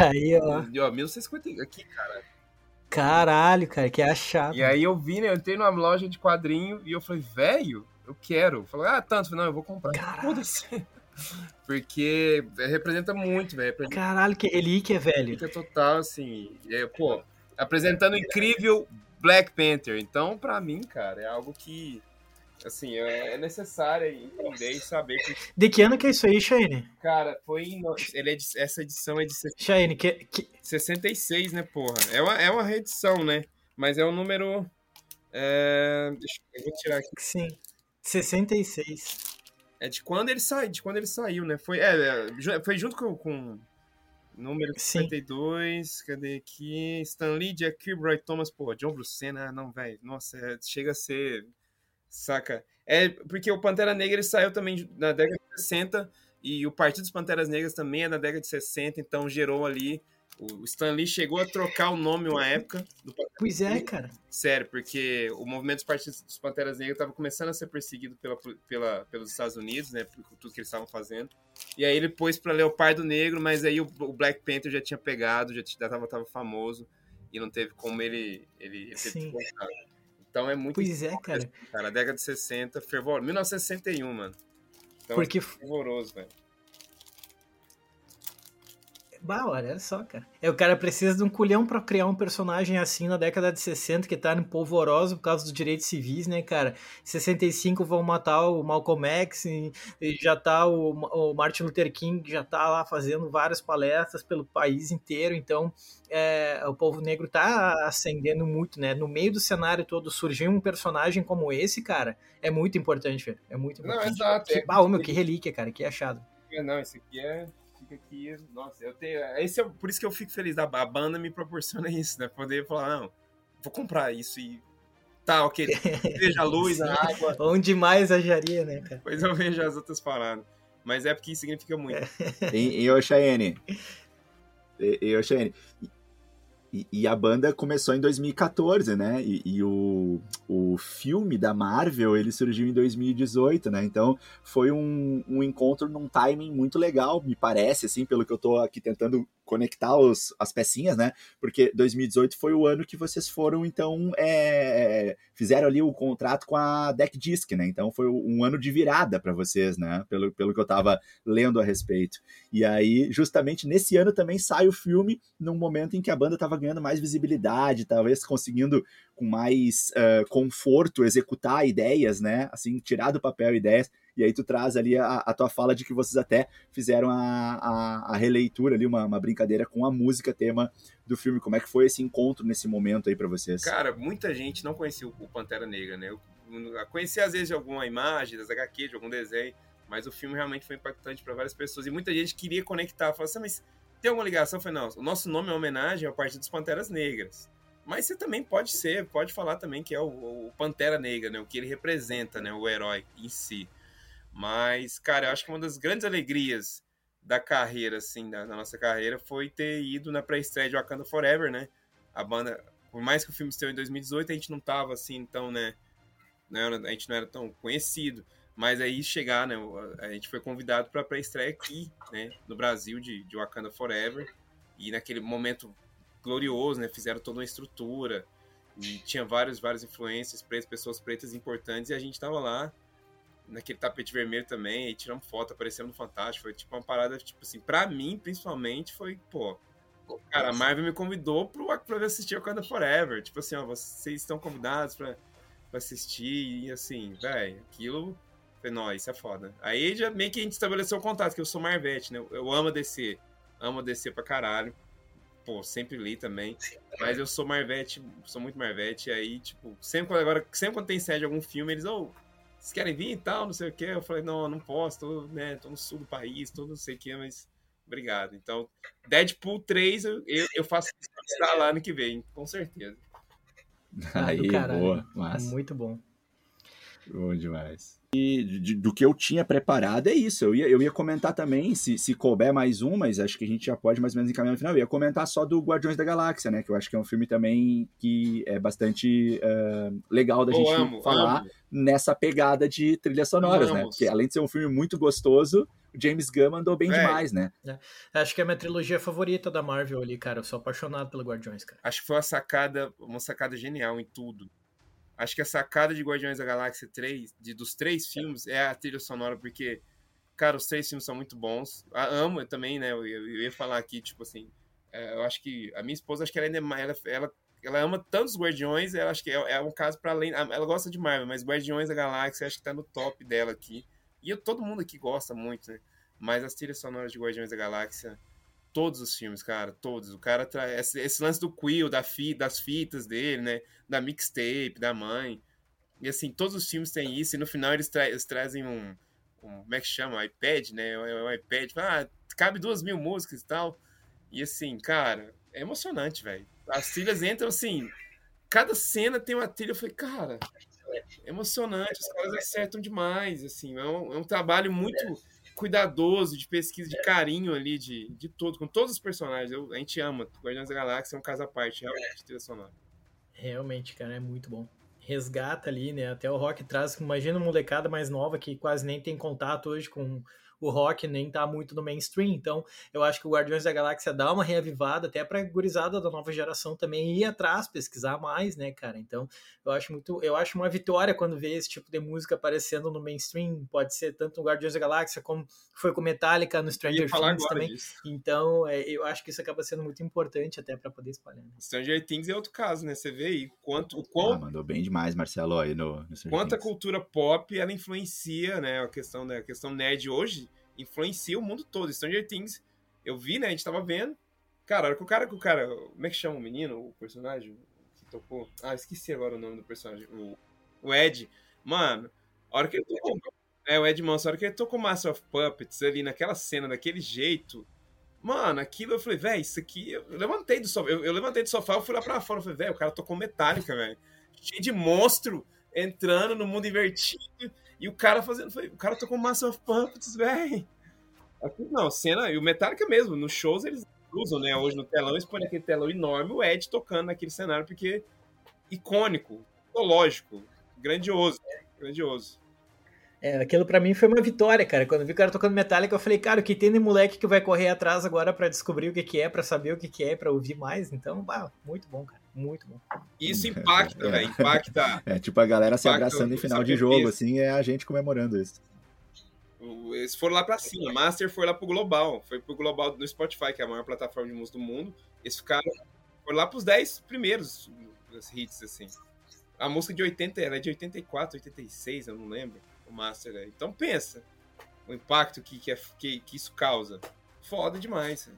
aí, ó. ó 1950 aqui, cara. Caralho, cara, que achado. E aí eu vi, né? Eu entrei numa loja de quadrinho e eu falei, velho, eu quero. Falei, ah, tanto. Não, eu vou comprar. Foda-se. [laughs] Porque representa muito, velho. Caralho, que relíquia, velho. Relíquia total, assim. É, pô, apresentando o incrível Black Panther. Então, pra mim, cara, é algo que assim, é, é necessário entender e saber que... De que ano que é isso aí, Shane? Cara, foi em... Ele é de... essa edição é de... Shane, que, que... 66, né, porra? É uma, é uma reedição, né? Mas é o um número... É... Deixa eu vou tirar aqui. Sim, 66. É de quando ele saiu, de quando ele saiu, né? Foi, é, é foi junto com, com número 52, Sim. cadê aqui? Stan Lee, Jack Kirby, Roy Thomas, pô, John Bruce, ah, não, velho, nossa, é, chega a ser Saca? É porque o Pantera Negra ele saiu também na década de 60 e o Partido dos Panteras Negras também é da década de 60, então gerou ali. O Stan Lee chegou a trocar o nome uma época. Do pois é, cara. Sério, porque o movimento dos Partidos dos Panteras Negras estava começando a ser perseguido pela, pela, pelos Estados Unidos, né? Por tudo que eles estavam fazendo. E aí ele pôs para Leopardo Negro, mas aí o, o, Black Panther já tinha pegado, já estava tava famoso e não teve como ele, ele, ele. Então é muito. Pois é, cara. Cara, década de 60, fervor. 1961, mano. Então, Porque. É fervoroso, velho. Bah, olha só, cara. É, o cara precisa de um culhão pra criar um personagem assim na década de 60 que tá polvoroso por causa dos direitos civis, né, cara? Em 65 vão matar o Malcolm X e, e já tá o, o, Martin Luther King já tá lá fazendo várias palestras pelo país inteiro, então é, o povo negro tá ascendendo muito, né? No meio do cenário todo surgir um personagem como esse, cara, é muito importante, velho. É muito importante. Não, exato. Que, é, bah, meu, que relíquia, cara, que achado. Não, esse aqui é fica aqui. Nossa, eu tenho. Esse é, por isso que eu fico feliz. A, a banda me proporciona [laughs] isso, né? Poder falar, não, vou comprar isso e. Tá, ok. [laughs] Veja a luz, a água. Onde mais ajaria, né, cara? Pois eu vejo as outras paradas. Mas é porque significa muito. e, e ô, Cheyenne. E, e ô, Cheyenne. E, e, a banda começou em 2014, né? E, e, o, o filme da Marvel, ele surgiu em 2018, né? Então, foi um, um encontro num timing muito legal, me parece, assim, pelo que eu tô aqui tentando conectar os, as pecinhas, né? Porque 2018 foi o ano que vocês foram, então, é, fizeram ali o contrato com a Deck Disc, né? Então foi um ano de virada para vocês, né? Pelo, pelo que eu tava lendo a respeito. E aí, justamente nesse ano também sai o filme, num momento em que a banda tava ganhando mais visibilidade, talvez conseguindo com mais uh, conforto executar ideias, né? Assim, tirar do papel ideias e aí tu traz ali a, a tua fala de que vocês até fizeram a, a, a releitura ali, uma, uma, brincadeira com a música tema do filme. Como é que foi esse encontro nesse momento aí para vocês? Cara, muita gente não conhecia o Pantera Negra, né? Eu conhecia às vezes de alguma imagem, das HQ, de algum desenho, Mas o filme realmente foi impactante para várias pessoas. E muita gente queria conectar. Falou assim, mas tem alguma ligação? Eu falei, não, o nosso nome é homenagem ao Partido dos Panteras Negras. Mas você também pode ser, pode falar também que é o, o, Pantera Negra, né? O que ele representa, né? O herói em si. Mas, cara, eu acho que uma das grandes alegrias da carreira, assim, da, da nossa carreira, foi ter ido na pré-estreia de Wakanda Forever, né? A banda, por mais que o filme esteve em 2018, a gente não tava assim, tão, né? né a gente não era tão conhecido. Mas aí chegar, né? A gente foi convidado para a pré-estreia aqui, né? No Brasil, de, de Wakanda Forever. E naquele momento glorioso, né? Fizeram toda uma estrutura. E tinha vários, várias influências pretas, pessoas pretas importantes. E a gente tava lá, naquele tapete vermelho também. E tiramos foto, aparecendo no Fantástico. Foi tipo uma parada, tipo assim, pra mim, principalmente, foi, pô. Cara, a Marvel me convidou pro, pra assistir Wakanda Forever. Tipo assim, ó, vocês estão convidados pra, pra assistir. E assim, velho, aquilo Falei, não, isso é foda. Aí já meio que a gente estabeleceu o contato, que eu sou Marvete, né? Eu amo descer. Amo descer pra caralho. Pô, sempre li também. Mas eu sou Marvete, sou muito Marvete. Aí, tipo, sempre quando, agora, sempre quando tem sede de algum filme, eles, ô, oh, vocês querem vir e tal, não sei o quê. Eu falei, não, não posso, tô, né, tô no sul do país, tô não sei o quê, mas obrigado. Então, Deadpool 3, eu, eu faço estar lá ano que vem, com certeza. [laughs] Aí, boa, massa. Muito bom. Bom demais. E de, do que eu tinha preparado é isso. Eu ia, eu ia comentar também, se, se couber mais um, mas acho que a gente já pode mais ou menos encaminhar no final. Eu ia comentar só do Guardiões da Galáxia, né? Que eu acho que é um filme também que é bastante uh, legal da gente amo, falar amo. nessa pegada de trilhas sonoras, né? Porque além de ser um filme muito gostoso, o James Gunn mandou bem demais, né? É. Acho que é a minha trilogia favorita da Marvel ali, cara. Eu sou apaixonado pelo Guardiões, cara. Acho que foi uma sacada, uma sacada genial em tudo Acho que a sacada de Guardiões da Galáxia 3, de, dos três filmes, é a trilha sonora, porque, cara, os três filmes são muito bons. A amo também, né? Eu, eu, ia falar aqui, tipo assim, é, eu acho que a minha esposa, acho que ela ainda é mais. Ela, ela, ela ama tantos Guardiões, ela acho que é, é um caso para além. Ela gosta de Marvel, mas Guardiões da Galáxia acho que tá no top dela aqui. E eu, todo mundo aqui gosta muito, né? Mas as trilhas sonoras de Guardiões da Galáxia todos os filmes, cara, todos. O cara traz esse, esse, lance do Quill, da fi, das fitas dele, né? Da mixtape, da mãe. E assim, todos os filmes têm isso, e no final eles, tra eles trazem um, um, Como é que chama? Um iPad, né? Um, um iPad. Ah, cabe duas mil músicas e tal. E assim, cara, é emocionante, velho. As trilhas entram assim. Cada cena tem uma trilha. Eu falei, cara, emocionante. Os caras acertam demais, assim. É um, é um trabalho muito cuidadoso, de pesquisa, de carinho ali, de, de tudo, com todos os personagens. Eu, a gente ama. Guardiões da Galáxia é um caso à parte, realmente, trilha sonora. Realmente, cara, é muito bom. Resgata ali, né? Até o Rock traz, imagina uma molecada mais nova que quase nem tem contato hoje com o rock nem tá muito no mainstream. Então, eu acho que o Guardiões da Galáxia dá uma reavivada até pra gurizada da nova geração também ir atrás, pesquisar mais, né, cara? Então, eu acho muito, eu acho uma vitória quando vê esse tipo de música aparecendo no mainstream, pode ser tanto no Guardiões da Galáxia como foi com Metallica no Stranger Things também. Disso. Então, é, eu acho que isso acaba sendo muito importante até para poder espalhar. Né? Stranger Things é outro caso, né? Você vê aí quanto o quão... ah, mandou bem demais, Marcelo, aí no, no Quanto a cultura pop ela influencia, né, a questão da né, questão nerd hoje influencia o mundo todo. Stranger Things, eu vi, né? A gente tava vendo. Cara, o cara, que o cara. Como é que chama o menino, o personagem que tocou? Ah, esqueci agora o nome do personagem. O, o Ed. Mano, a hora que ele tocou. É, o Ed Manson, a hora que ele tocou Master of Puppets ali naquela cena, daquele jeito. Mano, aquilo eu falei, velho, isso aqui. Eu levantei do sofá. Eu, eu levantei do sofá, eu fui lá pra fora. Eu falei, velho, o cara tocou Metallica, velho. Cheio de monstro entrando no mundo invertido. E o cara fazendo. O cara tocou Master of Puppets, velho. Não, cena. E o Metallica mesmo, nos shows eles usam, né? Hoje no telão, eles põem aquele telão enorme, o Ed tocando naquele cenário, porque icônico, lógico, grandioso, grandioso. É, aquilo para mim foi uma vitória, cara. Quando eu vi o cara tocando Metallica, eu falei, cara, o que tem de moleque que vai correr atrás agora para descobrir o que, que é, para saber o que, que é, para ouvir mais. Então, bah, muito bom, cara. Muito bom. Isso impacta, velho. Impacta. [laughs] É tipo a galera se abraçando em final de jogo, assim, é a gente comemorando isso. Eles foram lá pra cima. Master foi lá pro Global. Foi pro Global no Spotify, que é a maior plataforma de música do mundo. Eles ficaram. Foram lá pros 10 primeiros hits, assim. A música de 80, ela é de 84, 86, eu não lembro. O Master é. Então pensa. O impacto que, que, é, que, que isso causa. Foda demais.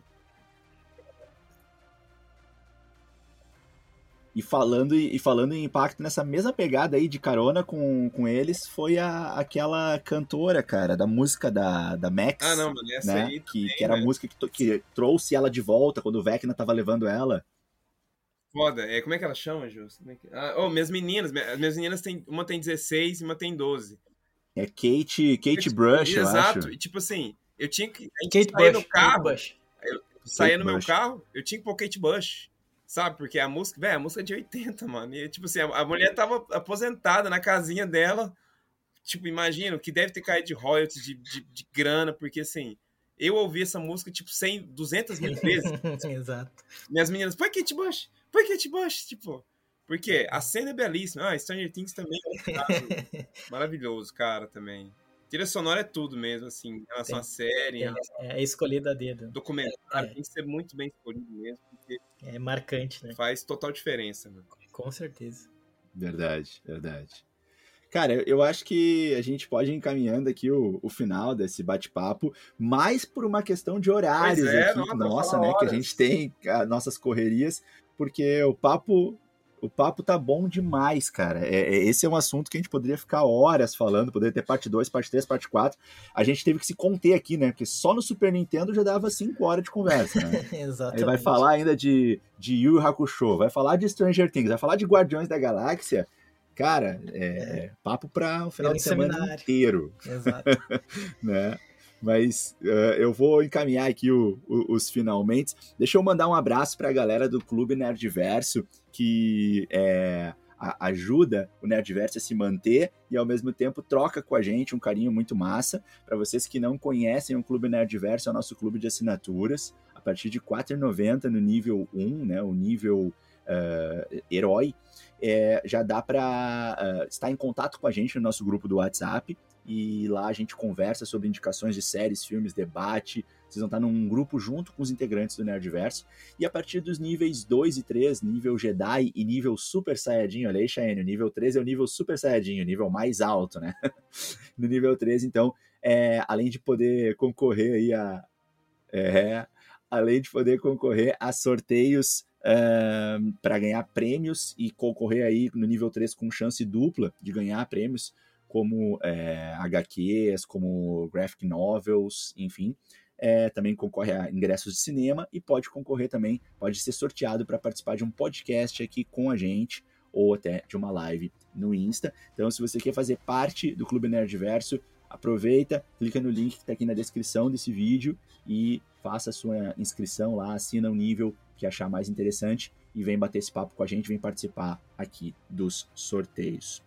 E falando, e falando em impacto nessa mesma pegada aí de carona com, com eles, foi a, aquela cantora, cara, da música da, da Max. Ah, não, mano, essa né? aí. Que, também, que era a velho. música que, que trouxe ela de volta quando o Vecna tava levando ela. Foda. É, como é que ela chama? Como é que... Ah, oh, minhas meninas. minha- As minhas meninas têm. Uma tem 16 e uma tem 12. É Kate, Kate Brush, eu Exato. acho. E tipo assim, eu tinha que. A gente Kate saía Bush. no carro. Kate Bush. saía Kate no meu Bush. carro, eu tinha que pôr Kate Bush. Sabe? Porque a música, velho, a música é de 80, mano. E, tipo assim, a, a mulher tava aposentada na casinha dela. Tipo, imagina, o que deve ter caído de royalties, de, de, de grana, porque assim, eu ouvi essa música, tipo, 100, 200 mil vezes. [laughs] Exato. Minhas meninas, põe Kate Bush, põe Kate Bush, tipo. Porque a cena é belíssima. Ah, Stranger Things também é um caso [laughs] maravilhoso, cara, também. Trilha sonora é tudo mesmo, assim, em relação Tem- à série, É, relação é escolhida a dedo. documentário, É. tem que ser muito bem escolhido mesmo, porque É marcante, né? faz total diferença, mano. Com certeza. Verdade, verdade. Cara, eu- acho que a gente pode ir encaminhando aqui o, o final desse bate-papo, mais por uma questão de horários é, aqui, nossa, nossa, fala né? Que a horas. gente tem as nossas correrias, porque o papo. O papo tá bom demais, cara. É, é- esse é um assunto que a gente poderia ficar horas falando, poderia ter parte 2, parte 3, parte 4. A gente teve que se conter aqui, né? Porque só no Super Nintendo já dava 5 horas de conversa, né? [laughs] Exatamente. Aí vai falar ainda de, de Yu Hakusho, vai falar de Stranger Things, vai falar de Guardiões da Galáxia. Cara, é, papo para o final É de semana seminário. inteiro, Exato. [laughs] né? Mas eh, eu vou encaminhar aqui o- o- os finalmente. Deixa eu mandar um abraço para a galera do Clube Nerdverso, que é, a- ajuda o Nerdverso a se manter e ao mesmo tempo troca com a gente um carinho muito massa. Para vocês que não conhecem o Clube Nerdverso, é o nosso clube de assinaturas. A partir de R$ 4,90 no nível 1, né, o nível eh, herói, é, já dá para estar em contato com a gente no nosso grupo do WhatsApp e lá a gente conversa sobre indicações de séries, filmes, debate. Vocês vão estar num grupo junto com os integrantes do Nerdverso. E a partir dos níveis 2 e 3, nível Jedi e nível Super Saiyajin, olha aí, Cheyenne, o nível 3 é o nível Super Saiyajin, o nível mais alto, né? [laughs] no nível 3, então, é, além de poder concorrer aí a. É, além de poder concorrer a sorteios para ganhar prêmios e concorrer aí no nível 3 com chance dupla de ganhar prêmios como é, HQs, como graphic novels, enfim. É, também concorre a ingressos de cinema e pode concorrer também, pode ser sorteado para participar de um podcast aqui com a gente ou até de uma live no Insta. Então, se você quer fazer parte do Clube Nerdverso, aproveita, clica no link que está aqui na descrição desse vídeo e faça a sua inscrição lá, assina o nível que achar mais interessante e vem bater esse papo com a gente, vem participar aqui dos sorteios.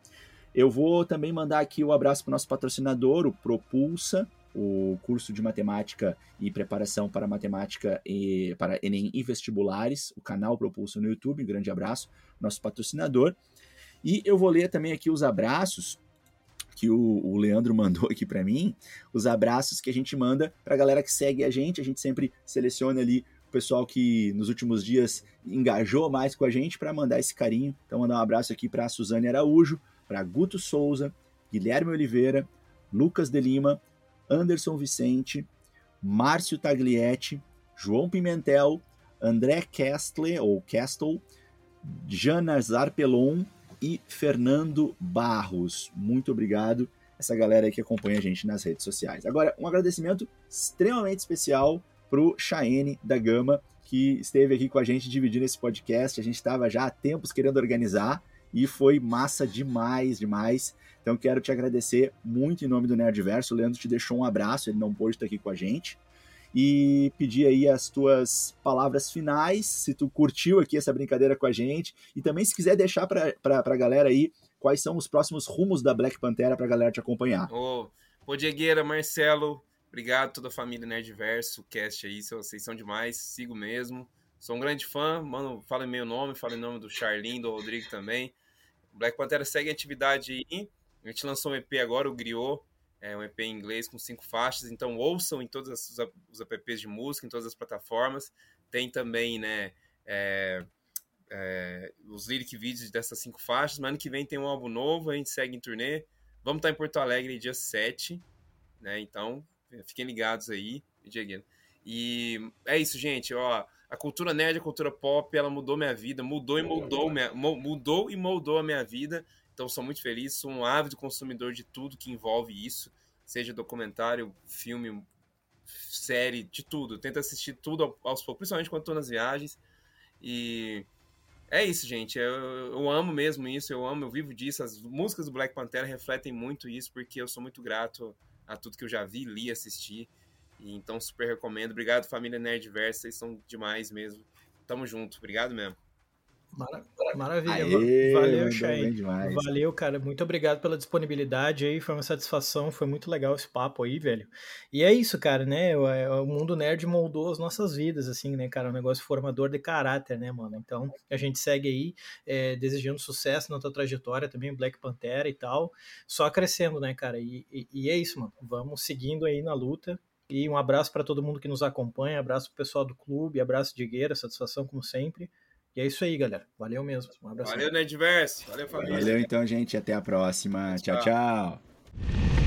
Eu vou também mandar aqui o um abraço para o nosso patrocinador, o Propulsa, o curso de matemática e preparação para matemática e para Enem e vestibulares, o canal Propulsa no YouTube. Um grande abraço, nosso patrocinador. E eu vou ler também aqui os abraços que o, o Leandro [laughs] mandou aqui para mim, os abraços que a gente manda para a galera que segue a gente. A gente sempre seleciona ali o pessoal que nos últimos dias engajou mais com a gente para mandar esse carinho. Então, mandar um abraço aqui para a Suzane Araújo, para Guto Souza, Guilherme Oliveira, Lucas de Lima, Anderson Vicente, Márcio Taglietti, João Pimentel, André Kestle, ou Kestel, Jana Zarpelon e Fernando Barros. Muito obrigado essa galera que acompanha a gente nas redes sociais. Agora, um agradecimento extremamente especial pro Chaene da Gama, que esteve aqui com a gente dividindo esse podcast. A gente estava já há tempos querendo organizar e foi massa demais, demais. Então quero te agradecer muito em nome do Nerdverso. O Leandro te deixou um abraço, ele não pôde estar aqui com a gente. E pedir aí as tuas palavras finais, se tu curtiu aqui essa brincadeira com a gente. E também se quiser deixar para a galera aí quais são os próximos rumos da Black Pantera para a galera te acompanhar. Ô, Diegueira, Marcelo, obrigado toda a família Nerdverso, cast aí, vocês são demais, sigo mesmo. Sou um grande fã, mano, fala meu nome, fala em nome do Charlin, do Rodrigo também. Black Pantera segue a atividade aí. A gente lançou um EP agora, o Griot, é um EP em inglês com cinco faixas, então ouçam em todos os apps de música, em todas as plataformas. Tem também, né, é, é, os lyric vídeos dessas cinco faixas. Mas ano que vem tem um álbum novo, a gente segue em turnê. Vamos estar em Porto Alegre dia 7, né? Então, fiquem ligados aí. E é isso, gente. Ó, a cultura nerd, a cultura pop, ela mudou minha vida, mudou e moldou, mudou e moldou a minha vida. Então sou muito feliz, sou um ávido consumidor de tudo que envolve isso, seja documentário, filme, série, de tudo. Tento assistir tudo aos poucos, principalmente quando estou nas viagens. E é isso, gente. Eu, eu, amo mesmo isso, eu amo, eu vivo disso. As músicas do Black Panther refletem muito isso, porque eu sou muito grato a tudo que eu já vi, li, assisti. E, então, super recomendo. Obrigado, família Nerdverse. Vocês são demais mesmo. Tamo junto. Obrigado mesmo. Maravilha. Aê, Valeu, Chay. Valeu, cara. Muito obrigado pela disponibilidade aí. Foi uma satisfação. Foi muito legal esse papo aí, velho. E é isso, cara, né? O, é, o mundo nerd moldou as nossas vidas, assim, né, cara? Um negócio formador de caráter, né, mano? Então, a gente segue aí é, desejando sucesso na tua trajetória também, Black Pantera e tal. Só crescendo, né, cara? E, e, e é isso, mano. Vamos seguindo aí na luta. E um abraço para todo mundo que nos acompanha. Abraço pro pessoal do clube. Abraço de Gueira. Satisfação, como sempre. E é isso aí, galera. Valeu mesmo. Um abraço. Valeu, Nerdverse. Valeu, família. Valeu então, gente. Até a próxima. tchau. tchau. tchau.